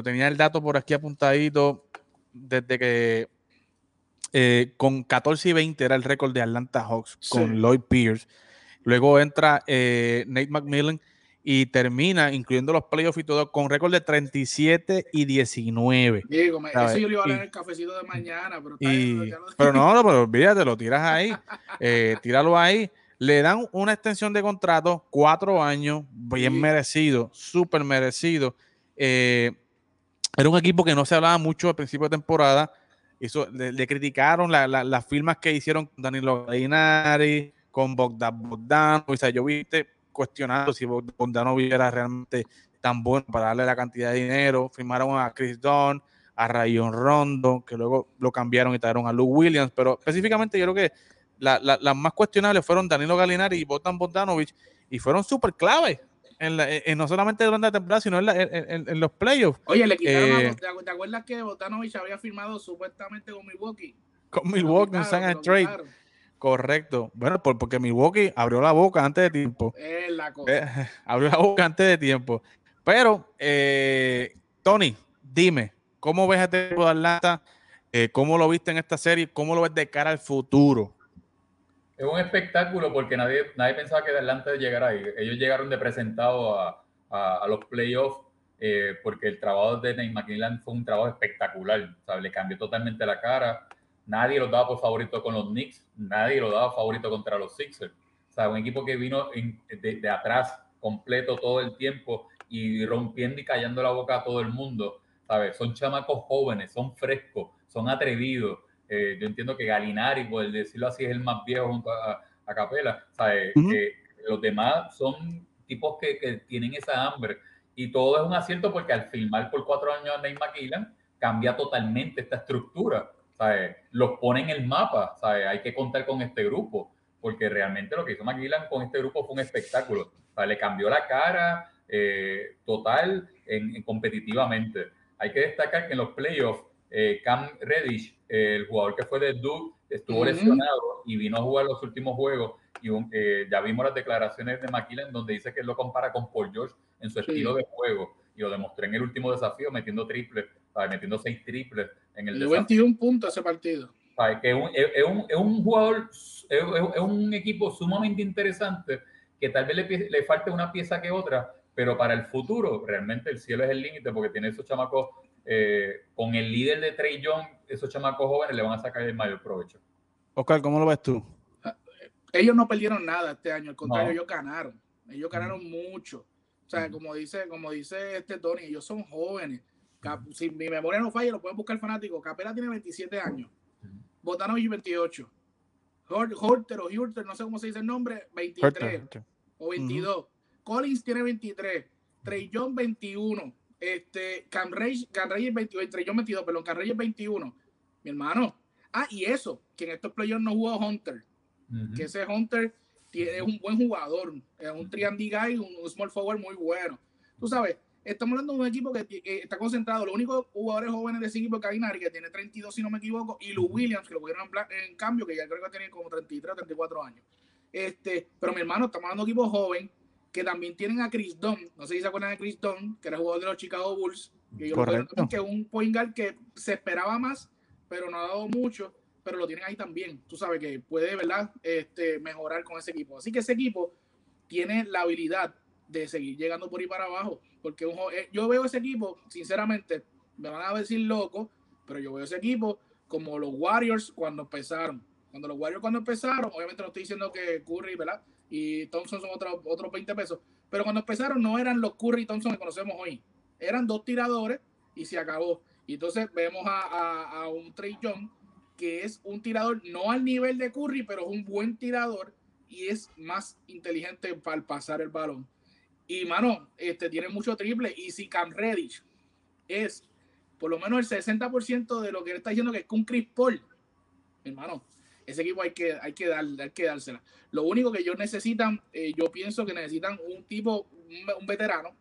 [SPEAKER 1] tenía el dato por aquí apuntadito desde que eh, con 14 y 20 era el récord de Atlanta Hawks con Lloyd Pierce. Luego entra eh, Nate McMillan y termina, incluyendo los playoffs y todo, con récord de 37 y 19.
[SPEAKER 2] Diego, eso yo lo iba a leer en el cafecito de mañana, pero,
[SPEAKER 1] pero no, no, pero olvídate, lo tiras ahí, eh, tíralo ahí. Le dan una extensión de contrato, cuatro años, bien merecido, súper merecido. Era un equipo que no se hablaba mucho al principio de temporada le, criticaron las firmas que hicieron Danilo Galinari, con Bogdan Bogdan. O sea, yo viste cuestionando si Bogdan era realmente tan bueno para darle la cantidad de dinero. Firmaron a Chris Dunn, a Rayon Rondo, que luego lo cambiaron y trajeron a Luke Williams. Pero específicamente yo creo que las más cuestionables fueron Danilo Galinari y Bogdan Bogdanovich y fueron súper clave en no solamente durante la temporada, sino en, los playoffs.
[SPEAKER 2] Oye, le quitaron eh, ¿te acuerdas que Botanovich había firmado supuestamente con Milwaukee?
[SPEAKER 1] Con Milwaukee en San Trade. Correcto. Bueno, porque Milwaukee abrió la boca antes de tiempo.
[SPEAKER 2] Es la cosa. Eh,
[SPEAKER 1] abrió la boca antes de tiempo. Pero, eh, Tony, dime, ¿cómo ves a este equipo de Atlanta? ¿Cómo lo viste en esta serie? ¿Cómo lo ves de cara al futuro?
[SPEAKER 3] Es un espectáculo porque nadie, nadie pensaba que Atlanta llegara ahí. Ellos llegaron de presentado a, a, los playoffs eh, porque el trabajo de Nate McMillan fue un trabajo espectacular. Le cambió totalmente la cara. Nadie lo daba por favorito con los Knicks, nadie lo daba favorito contra los Sixers. O sea, un equipo que vino de, atrás completo todo el tiempo y rompiendo y callando la boca a todo el mundo. ¿sabes? Son chamacos jóvenes, son frescos, son atrevidos. Eh, yo entiendo que Galinari, por decirlo así, es el más viejo junto a, Capela. ¿sabes? los demás son tipos que, que, tienen esa hambre. Y todo es un acierto porque al filmar por cuatro años a Nate McKillan, cambia totalmente esta estructura. ¿sabes? Los pone en el mapa. ¿sabes? Hay que contar con este grupo. Porque realmente lo que hizo McKillan con este grupo fue un espectáculo. ¿sabes? Le cambió la cara eh, total en, competitivamente. Hay que destacar que en los playoffs, eh, Cam Reddish el jugador que fue de Duke estuvo lesionado y vino a jugar los últimos juegos. Y eh, ya vimos las declaraciones de McKillen donde dice que él lo compara con Paul George en su estilo de juego. Y lo demostré en el último desafío metiendo triples, metiendo seis triples en el,
[SPEAKER 2] 21 puntos ese partido.
[SPEAKER 3] Que es, un, es, un, es un jugador, es, un equipo sumamente interesante que tal vez le, le falte una pieza que otra, pero para el futuro realmente el cielo es el límite porque tiene esos chamacos eh, con el líder de Trey Young, esos chamacos jóvenes le van a sacar el mayor provecho.
[SPEAKER 1] Oscar, ¿cómo lo ves tú?
[SPEAKER 2] Ellos no perdieron nada este año, al contrario, ellos ganaron. Ellos ganaron mucho. O sea, como dice, como dice este Tony, ellos son jóvenes. Si mi memoria no falla, lo pueden buscar fanático. Capela tiene 27 años. y 28. Horter o Hurter, no sé cómo se dice el nombre, 23 o 22. Collins tiene 23. Trey Young 21 este, Cam Reyes, 22, entre yo 22, pero Cam Reyes 21. Mi hermano. Ah, y eso, que en estos playoffs no jugó Hunter. Que ese Hunter tiene, es un buen jugador. Es un triandy guy, un, small forward muy bueno. Tú sabes, estamos hablando de un equipo que, está concentrado. Los únicos jugadores jóvenes de ese equipo es Carinari, que tiene 32, si no me equivoco, y Lou Williams, que lo pudieron en, cambio, que ya creo que tiene como 33 o 34 años. Este, pero mi hermano, estamos hablando de un equipo joven que también tienen a Chris Dunn, no sé si se acuerdan de Chris Dunn, que era jugador de los Chicago Bulls, que que es un point guard que se esperaba más, pero no ha dado mucho, pero lo tienen ahí también. Tú sabes que puede, ¿verdad?, este, mejorar con ese equipo. Así que ese equipo tiene la habilidad de seguir llegando por ahí para abajo, porque eh, yo veo ese equipo, sinceramente, me van a decir loco, pero yo veo ese equipo como los Warriors cuando empezaron. Cuando los Warriors cuando empezaron, obviamente no estoy diciendo que Curry, ¿verdad? Y Thompson son otros otros 20 pesos. Pero cuando empezaron no eran los Curry y Thompson que conocemos hoy. Eran dos tiradores y se acabó. Y entonces vemos a, a, un Trey Young que es un tirador no al nivel de Curry, pero es un buen tirador y es más inteligente para pasar el balón. Y mano, este tiene mucho triple. Y si Cam Reddish es por lo menos el 60% de lo que él está diciendo que es con Chris Paul, hermano, ese equipo hay que, hay que, dar, hay que dársela. Lo único que ellos necesitan, eh, yo pienso que necesitan un tipo, un, veterano,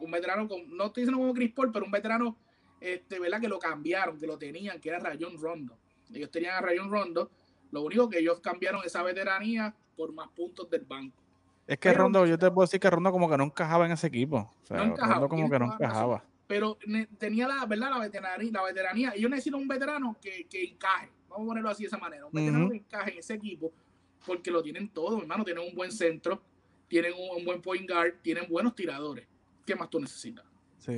[SPEAKER 2] un veterano, con, no estoy diciendo como Chris Paul, pero un veterano, este, ¿verdad? Que lo cambiaron, que lo tenían, que era Rayon Rondo. Ellos tenían a Rayon Rondo, lo único que ellos cambiaron esa veteranía por más puntos del banco.
[SPEAKER 1] Es que Rondo, yo te puedo decir que Rondo como que no encajaba en ese equipo. no encajaba, Rondo como que no encajaba.
[SPEAKER 2] Pero tenía la, ¿verdad? La, veteranía, la veteranía. Y yo necesito un veterano que, que encaje. Vamos a ponerlo así de esa manera. Un veterano que encaje en ese equipo porque lo tienen todo, hermano. Tienen un buen centro, tienen un, buen point guard, tienen buenos tiradores. ¿Qué más tú necesitas?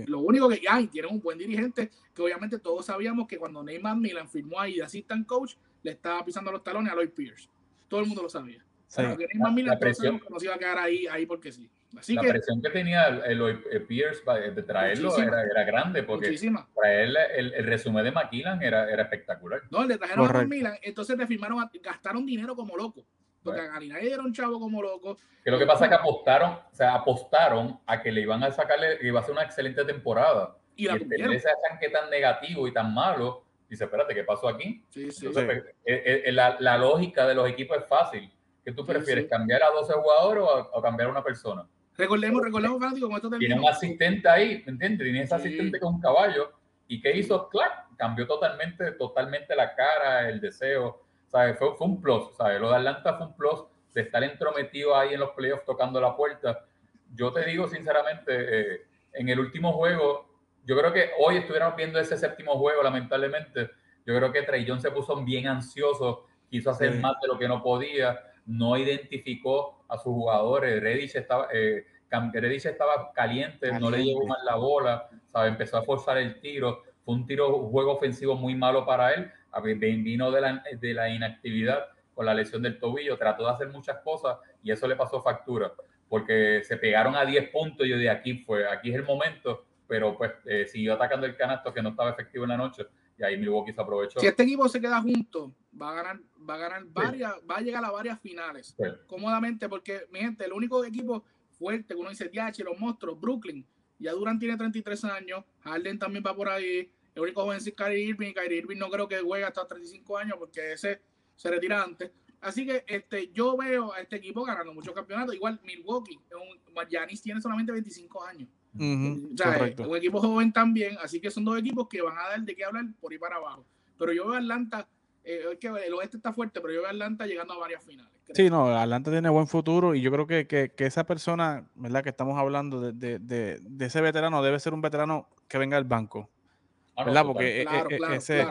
[SPEAKER 2] Lo único que hay, tienen un buen dirigente, que obviamente todos sabíamos que cuando Neymar Milan firmó ahí de assistant coach, le estaba pisando los talones a Lloyd Pierce. Todo el mundo lo sabía. Porque Neymar Milan presión, no se iba a quedar ahí, ahí porque sí. Así
[SPEAKER 3] la presión que tenía el, Pierce de traerlo era, era, grande porque traerle el, el, resumen de McKillan era, era espectacular.
[SPEAKER 2] No, le trajeron a Milan, entonces le firmaron, gastaron dinero como loco. Porque a Galinari era un chavo como loco.
[SPEAKER 3] Que lo que pasa es que apostaron, o sea, apostaron a que le iban a sacarle, que iba a ser una excelente temporada. Y, la y tener ese arranque tan negativo y tan malo, dice, espérate, ¿qué pasó aquí? Sí, sí. Entonces, pues, eh, eh, la, la, lógica de los equipos es fácil. ¿Qué tú prefieres, cambiar a 12 jugadores o, o cambiar a una persona?
[SPEAKER 2] Recordemos, recordemos, fanático,
[SPEAKER 3] esto Tiene un asistente ahí, ¿me entiendes? Tiene ese asistente con un caballo. ¿Y qué hizo? Claro, cambió totalmente, totalmente la cara, el deseo. ¿sabes? Fue, fue un plus, ¿sabes? Lo de Atlanta fue un plus de estar entrometido ahí en los playoffs tocando la puerta. Yo te digo sinceramente, eh, en el último juego, yo creo que hoy estuviéramos viendo ese séptimo juego, lamentablemente. Yo creo que Trey se puso bien ansioso, quiso hacer más de lo que no podía no identificó a sus jugadores. Reddish estaba, eh, estaba caliente, no le llegó mal la bola, ¿sabe? empezó a forzar el tiro. Fue un tiro, un juego ofensivo muy malo para él. Vino de la, de la inactividad con la lesión del tobillo, trató de hacer muchas cosas y eso le pasó factura, porque se pegaron a 10 puntos y yo de aquí fue, aquí es el momento, pero pues eh, siguió atacando el canasto que no estaba efectivo en la noche y ahí Milwaukee se aprovechó.
[SPEAKER 2] Si este equipo se queda junto, va a ganar, va a ganar varias, va a llegar a varias finales cómodamente, porque mi gente, el único equipo fuerte que uno dice, DH, los monstruos, Brooklyn, ya Durant tiene 33 años, Harden también va por ahí, el único joven es Kyrie Irving, Kyrie Irving no creo que juegue hasta 35 años porque ese se retira antes. Así que este, yo veo a este equipo ganando muchos campeonatos. Igual Milwaukee, un, tiene solamente 25 años. Un equipo joven también, así que son dos equipos que van a dar de qué hablar por ahí para abajo. Pero yo veo a Atlanta, eh, que el oeste está fuerte, pero yo veo a Atlanta llegando a varias finales.
[SPEAKER 1] Sí, no, Atlanta tiene buen futuro y yo creo que, que, que esa persona, ¿verdad? Que estamos hablando de, de, de, de, ese veterano, debe ser un veterano que venga al banco. Ah, ¿Verdad? Porque e, e, ese,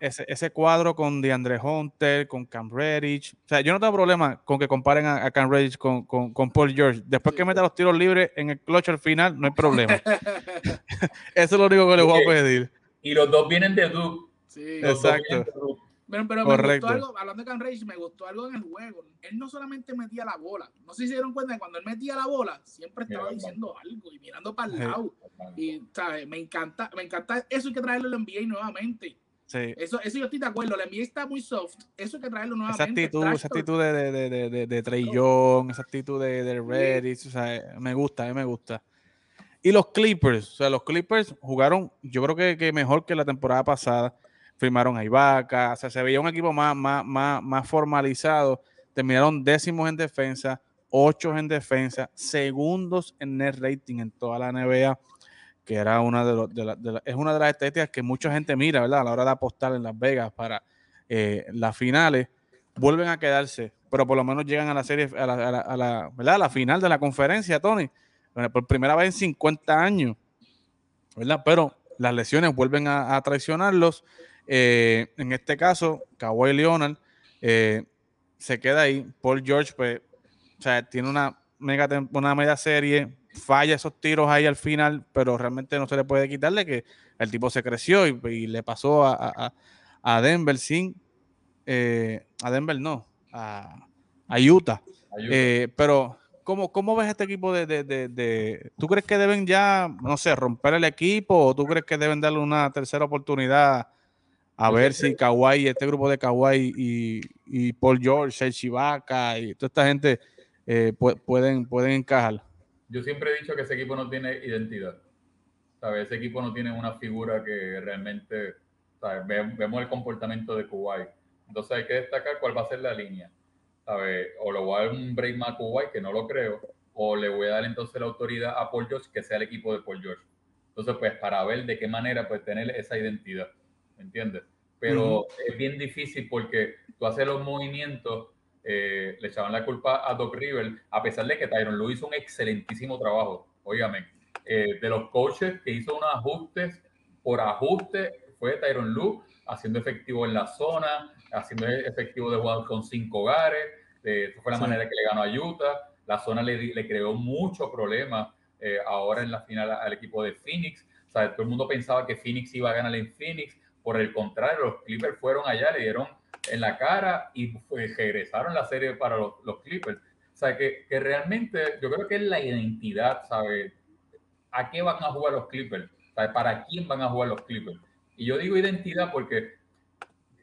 [SPEAKER 1] ese, ese, cuadro con DeAndre Hunter, con Cam Reddish. O sea, yo no tengo problema con que comparen a, Cam Reddish con, con, con, Paul George. Después que meta los tiros libres en el clutch al final, no hay problema. Eso es lo único que le voy a pedir.
[SPEAKER 3] Y los dos vienen de Duke.
[SPEAKER 2] Sí, exacto. Pero, pero me gustó algo, hablando de Cam Reddish, me gustó algo en el juego. Él no solamente metía la bola. No sé si se dieron cuenta que cuando él metía la bola, siempre estaba diciendo algo y mirando para el lado. Y, ¿sabes? Me encanta, me encanta. Eso hay que traerlo en NBA nuevamente eso, eso yo estoy de acuerdo. La NBA está muy soft. Eso hay que traerlo nuevamente.
[SPEAKER 1] Esa actitud, esa actitud de, de, de, de, de Trey Young, esa actitud de, de Reddit, o sea, me gusta, a mí me gusta. Y los Clippers, o sea, los Clippers jugaron, yo creo que, que mejor que la temporada pasada. Firmaron a Ibaka, o sea, se veía un equipo más, más, más, más formalizado. Terminaron décimos en defensa, ocho en defensa, segundos en net rating en toda la NBA que era una de, los, es una de las estéticas que mucha gente mira, ¿verdad? A la hora de apostar en Las Vegas para eh, las finales, vuelven a quedarse, pero por lo menos llegan a la serie, a la, ¿verdad? La final de la conferencia, Tony, por primera vez en 50 años, ¿verdad? Pero las lesiones vuelven a, traicionarlos. Eh, en este caso, Kawhi Leonard eh, se queda ahí. Paul George, pues, o sea, tiene una mega, una media serie, falla esos tiros ahí al final, pero realmente no se le puede quitarle que el tipo se creció y, le pasó a, Denver sin, eh, a Denver no, a, Utah. Eh, pero ¿cómo, ¿cómo ves este equipo de, de, de, ¿Tú crees que deben ya, no sé, romper el equipo o tú crees que deben darle una tercera oportunidad a ver si Kawhi, este grupo de Kawhi y, y Paul George, el Chivaka y toda esta gente eh, pueden, pueden encajar?
[SPEAKER 3] Yo siempre he dicho que ese equipo no tiene identidad. ¿sabes? Ese equipo no tiene una figura que realmente, ¿sabes? Vemos el comportamiento de Kuwait. Entonces hay que destacar cuál va a ser la línea. ¿sabes? O le voy a dar un break más a Kuwait, que no lo creo, o le voy a dar entonces la autoridad a Paul George, que sea el equipo de Paul George. Entonces, pues para ver de qué manera pues tener esa identidad, ¿me entiendes? Pero es bien difícil porque tú haces los movimientos, eh, le echaban la culpa a Doc River, a pesar de que Tyron Lue hizo un excelentísimo trabajo, óigame, eh, de los coaches que hizo unos ajustes por ajuste fue Tyron Lu, haciendo efectivo en la zona, haciendo efectivo de jugar con cinco hogares. Eh, fue la manera que le ganó a Utah. La zona le, le creó mucho problema eh, ahora en la final al equipo de Phoenix. O sea, todo el mundo pensaba que Phoenix iba a ganar en Phoenix. Por el contrario, los Clippers fueron allá, le dieron en la cara y regresaron la serie para los, los Clippers. O sea, que, que, realmente yo creo que es la identidad, ¿sabes? a qué van a jugar los Clippers, para quién van a jugar los Clippers. Y yo digo identidad porque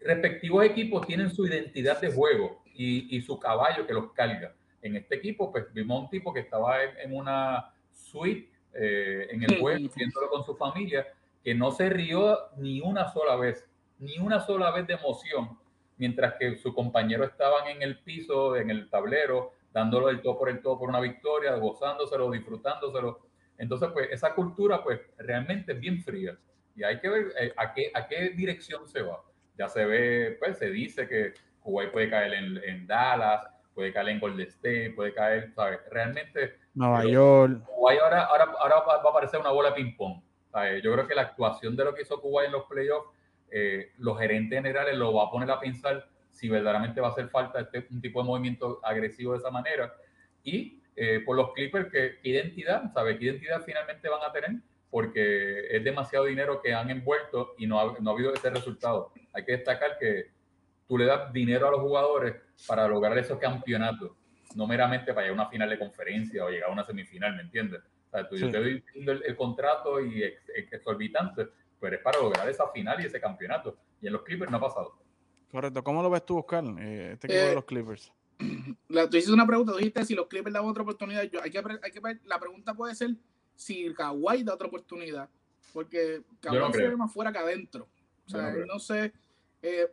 [SPEAKER 3] respectivos equipos tienen su identidad de juego y, su caballo que los carga. En este equipo, pues vimos un tipo que estaba en, una suite eh, en el juego, viéndolo con su familia, que no se rió ni una sola vez, ni una sola vez de emoción, mientras que sus compañeros estaban en el piso, en el tablero, dándolo el todo por el todo por una victoria, gozándoselo, disfrutándoselo. Entonces, pues esa cultura, pues realmente es bien fría y hay que ver eh, a, qué, a qué dirección se va. Ya se ve, pues se dice que Kuwait puede caer en, en Dallas, puede caer en Golden State, puede caer, ¿sabes? Realmente.
[SPEAKER 1] Nueva York.
[SPEAKER 3] Kuwait ahora, ahora, ahora va, a aparecer una bola de ping-pong. Yo creo que la actuación de lo que hizo Kuwait en los playoffs, eh, los gerentes generales lo va a poner a pensar si verdaderamente va a hacer falta este, un tipo de movimiento agresivo de esa manera. Y eh, por los Clippers, ¿qué, identidad, ¿sabes? ¿Qué identidad finalmente van a tener? Porque es demasiado dinero que han envuelto y no ha, no ha habido ese resultado. Hay que destacar que tú le das dinero a los jugadores para lograr esos campeonatos, no meramente para llegar a una final de conferencia o llegar a una semifinal, ¿me entiendes? O sea, tú, yo te doy el, contrato y es, exorbitante, pero es para lograr esa final y ese campeonato. Y en los Clippers no ha pasado.
[SPEAKER 1] Correcto. ¿Cómo lo ves tú, Oscar, eh, este equipo de eh, los Clippers?
[SPEAKER 2] La, tú hiciste una pregunta, tú dijiste si los Clippers dan otra oportunidad. Yo, hay que, hay que la pregunta puede ser si Kawhi da otra oportunidad, porque Kawhi se ve más fuera que adentro. O sea, no, sé. Eh,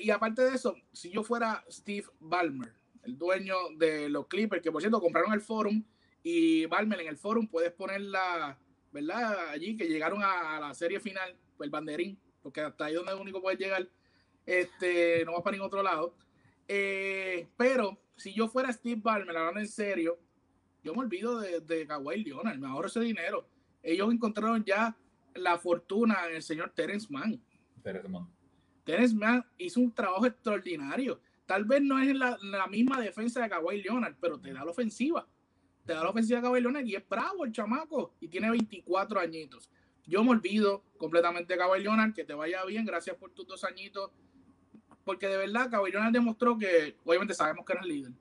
[SPEAKER 2] y aparte de eso, si yo fuera Steve Ballmer, el dueño de los Clippers, que por cierto compraron el forum, y Ballmer en el forum puedes ponerla, ¿verdad? Allí que llegaron a, la serie final, el banderín, porque hasta ahí donde único puede llegar, este, no vas para ningún otro lado eh, pero si yo fuera Steve Ballmer, hablando en serio, yo me olvido de, de Kawhi Leonard, me ahorro ese dinero. Ellos encontraron ya la fortuna en el señor Terence Mann.
[SPEAKER 3] Terence Mann.
[SPEAKER 2] Terence Mann hizo un trabajo extraordinario. Tal vez no es la, misma defensa de Kawhi Leonard, pero te da la ofensiva. Te da la ofensiva Leonard y es bravo el chamaco y tiene 24 añitos. Yo me olvido completamente de Leonard, que te vaya bien, gracias por tus dos añitos porque de verdad Caballón demostró que, obviamente sabemos que era el líder,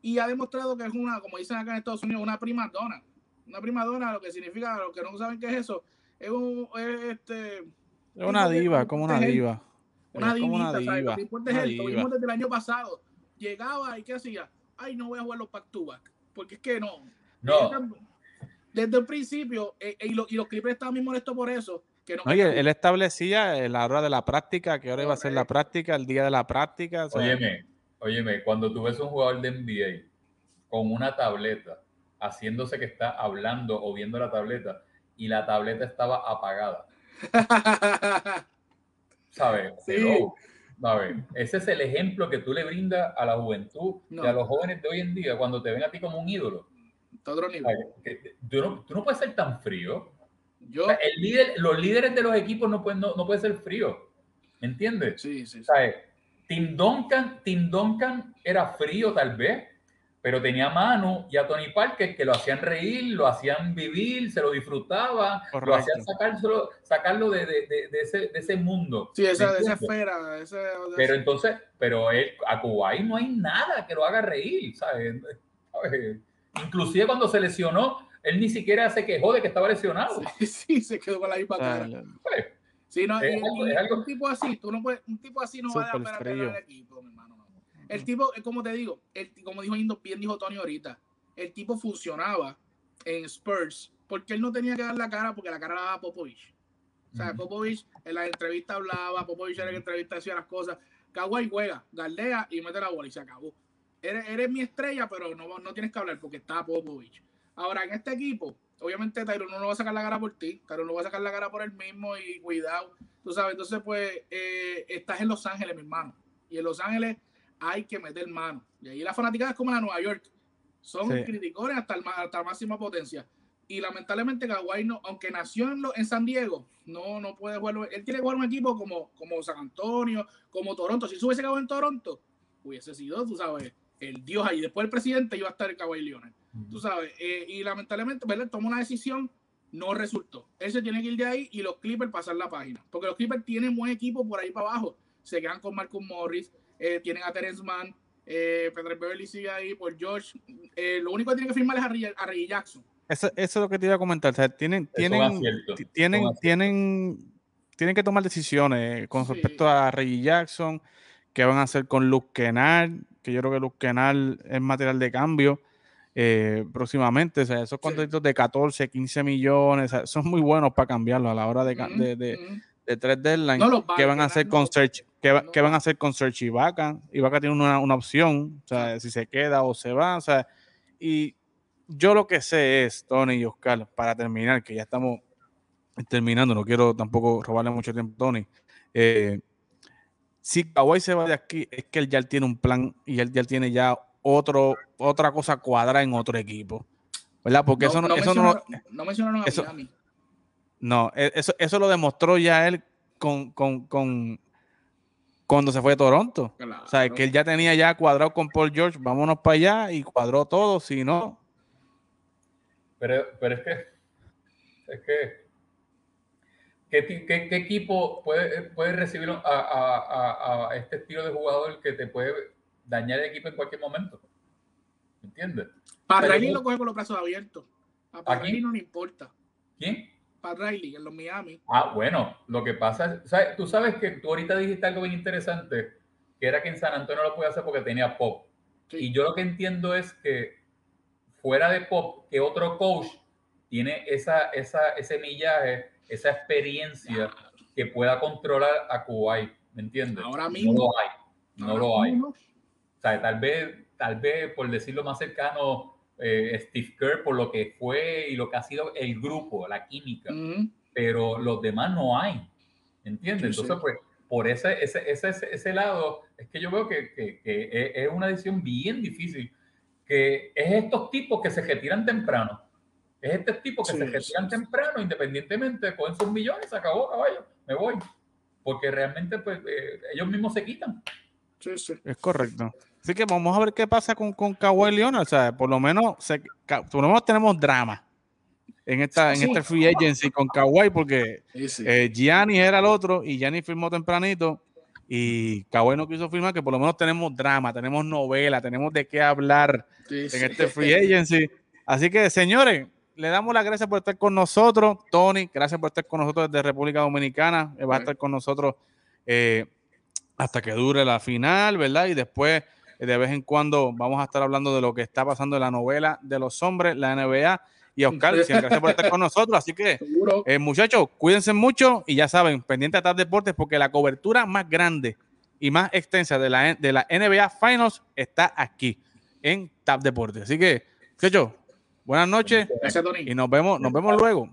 [SPEAKER 2] y ha demostrado que es una, como dicen acá en Estados Unidos, una prima dona. Una prima dona, lo que significa, los que no saben qué es eso, es un, este... Es
[SPEAKER 1] una diva, como una diva.
[SPEAKER 2] Una divita, una diva, ¿sabes? Lo que importa es esto, vimos desde el año pasado. Llegaba y ¿qué hacía? Ay, no voy a jugar los back to back, porque es que no.
[SPEAKER 3] No.
[SPEAKER 2] Desde el principio, eh, y, los, y los Clippers estaban muy molestos por eso,
[SPEAKER 1] Oye, él establecía la hora de la práctica, que hora iba a ser la práctica, el día de la práctica.
[SPEAKER 3] O óyeme, óyeme, cuando tú ves un jugador de NBA con una tableta, haciéndose que está hablando o viendo la tableta, y la tableta estaba apagada. ¿Sabes? Ese es el ejemplo que tú le brindas a la juventud y a los jóvenes de hoy en día cuando te ven a ti como un ídolo.
[SPEAKER 2] Todo nivel.
[SPEAKER 3] Tú no, tú no puedes ser tan frío el líder, los líderes de los equipos no pueden, no, puede ser frío. ¿Me entiendes?
[SPEAKER 2] Sí, sí.
[SPEAKER 3] Tim Duncan, Tim Duncan era frío tal vez, pero tenía a Manu y a Tony Parker que lo hacían reír, lo hacían vivir, se lo disfrutaban, lo hacían sacarlo, sacarlo de, de, de, ese, de, ese, mundo.
[SPEAKER 2] Sí, esa, esa esfera.
[SPEAKER 3] pero entonces, pero él, a Kuwait no hay nada que lo haga reír, ¿sabes? Inclusive cuando se lesionó, él ni siquiera se quejó de que estaba lesionado.
[SPEAKER 2] Sí, se quedó con la misma cara. Pues, sí, no, es, algo, un tipo así, tú no puedes, un tipo así no va a dar para el equipo, mi hermano. El tipo, como te digo, el, como dijo bien dijo Tony ahorita, el tipo funcionaba en Spurs porque él no tenía que dar la cara porque la cara la daba Popovich. O sea, Popovich en la entrevista hablaba, Popovich en la entrevista decía las cosas. Kawhi juega, galdea y mete la bola y se acabó. Eres, eres mi estrella, pero no, no tienes que hablar porque está Popovich. Ahora, en este equipo, obviamente Tyron no va a sacar la cara por ti, Tyron no va a sacar la cara por él mismo y cuidado. Tú sabes, entonces, pues, eh, estás en Los Ángeles, mi hermano. Y en Los Ángeles hay que meter mano. Y ahí la fanática es como la Nueva York. Son criticones hasta, el, hasta máxima potencia. Y lamentablemente Kawhi, no, aunque nació en, en San Diego, no, no puede jugar. Él tiene que jugar un equipo como, como San Antonio, como Toronto. Si se hubiese quedado en Toronto, hubiese sido, tú sabes, el dios ahí. Después el presidente iba a estar el Kawhi Leonard. Tú sabes. Eh, y lamentablemente, ¿verdad? Tomó una decisión, no resultó. Él se tiene que ir de ahí y los Clippers pasar la página. Porque los Clippers tienen buen equipo por ahí para abajo. Se quedan con Marcus Morris, eh, tienen a Terence Mann, eh, Pedro Beverly sigue ahí por George. Eh, lo único que tienen que firmar es a Reggie, Jackson.
[SPEAKER 1] Eso, eso, es lo que te iba a comentar. O sea, tienen, tienen, tienen, tienen, tienen que tomar decisiones con respecto a Reggie Jackson, qué van a hacer con Luke Kennard, que yo creo que Luke Kennard es material de cambio. próximamente, o sea, esos contratos de 14, 15 millones, son muy buenos para cambiarlo a la hora de, de, de, de tres deadlines. ¿Qué van a hacer con Search? ¿Qué, van a hacer con Search y Vaca? Y Vaca tiene una, una, opción, o sea, si se queda o se va, o sea, y yo lo que sé es, Tony y Oscar, para terminar, que ya estamos terminando, no quiero tampoco robarle mucho tiempo a Tony. Eh, si Kawhi se va de aquí, es que él ya tiene un plan y él ya tiene ya otro, otra cosa cuadrada en otro equipo. ¿Verdad? Porque eso no, eso no,
[SPEAKER 2] no mencionaron a eso,
[SPEAKER 1] No, e, eso, eso lo demostró ya él con, con, con cuando se fue a Toronto. O sea, que él ya tenía ya cuadrado con Paul George, vámonos para allá y cuadró todo, si no.
[SPEAKER 3] Pero, pero es que, es que, ¿qué, qué, equipo puede, puede recibir a, a, a, este estilo de jugador que te puede dañar el equipo en cualquier momento? ¿Entiendes?
[SPEAKER 2] Para Riley lo coge con los brazos abiertos. A Riley no le importa.
[SPEAKER 3] ¿Quién?
[SPEAKER 2] Pat Riley en los Miami.
[SPEAKER 3] Ah, bueno, lo que pasa es, tú sabes que tú ahorita dijiste algo bien interesante, que era que en San Antonio lo podía hacer porque tenía Pop. Y yo lo que entiendo es que fuera de Pop, que otro coach tiene esa, esa, ese millaje, esa experiencia que pueda controlar a Kuwait, ¿me entiendes?
[SPEAKER 2] Ahora mismo.
[SPEAKER 3] No lo hay, no lo hay. O sea, tal vez, tal vez, por decirlo más cercano, eh, Steve Kerr por lo que fue y lo que ha sido el grupo, la química, pero los demás no hay, ¿entiendes? Entonces, pues, por ese, ese, ese, ese, lado, es que yo veo que, que, que, es una decisión bien difícil, que es estos tipos que se retiran temprano. Es este tipo que se retiran temprano, independientemente, con sus millones, se acabó, caballo, me voy. Porque realmente, pues, eh, ellos mismos se quitan.
[SPEAKER 1] Sí, sí. Es correcto. Así que vamos a ver qué pasa con, con Kawhi Leonard. O sea, por lo menos, por lo menos tenemos drama en esta, en este free agency con Kawhi, porque eh, Gianni era el otro y Gianni firmó tempranito y Kawhi no quiso firmar, que por lo menos tenemos drama, tenemos novela, tenemos de qué hablar en este free agency. Así que, señores, le damos las gracias por estar con nosotros. Tony, gracias por estar con nosotros desde República Dominicana. Va a estar con nosotros eh, hasta que dure la final, ¿verdad? Y después de vez en cuando vamos a estar hablando de lo que está pasando en la novela de los hombres, la NBA. Y Oscar, gracias por estar con nosotros. Así que, eh, muchachos, cuídense mucho y ya saben, pendiente a TAP Deportes porque la cobertura más grande y más extensa de la, de la NBA Finals está aquí en TAP Deportes. Así que, muchachos, buenas noches y nos vemos, nos vemos luego.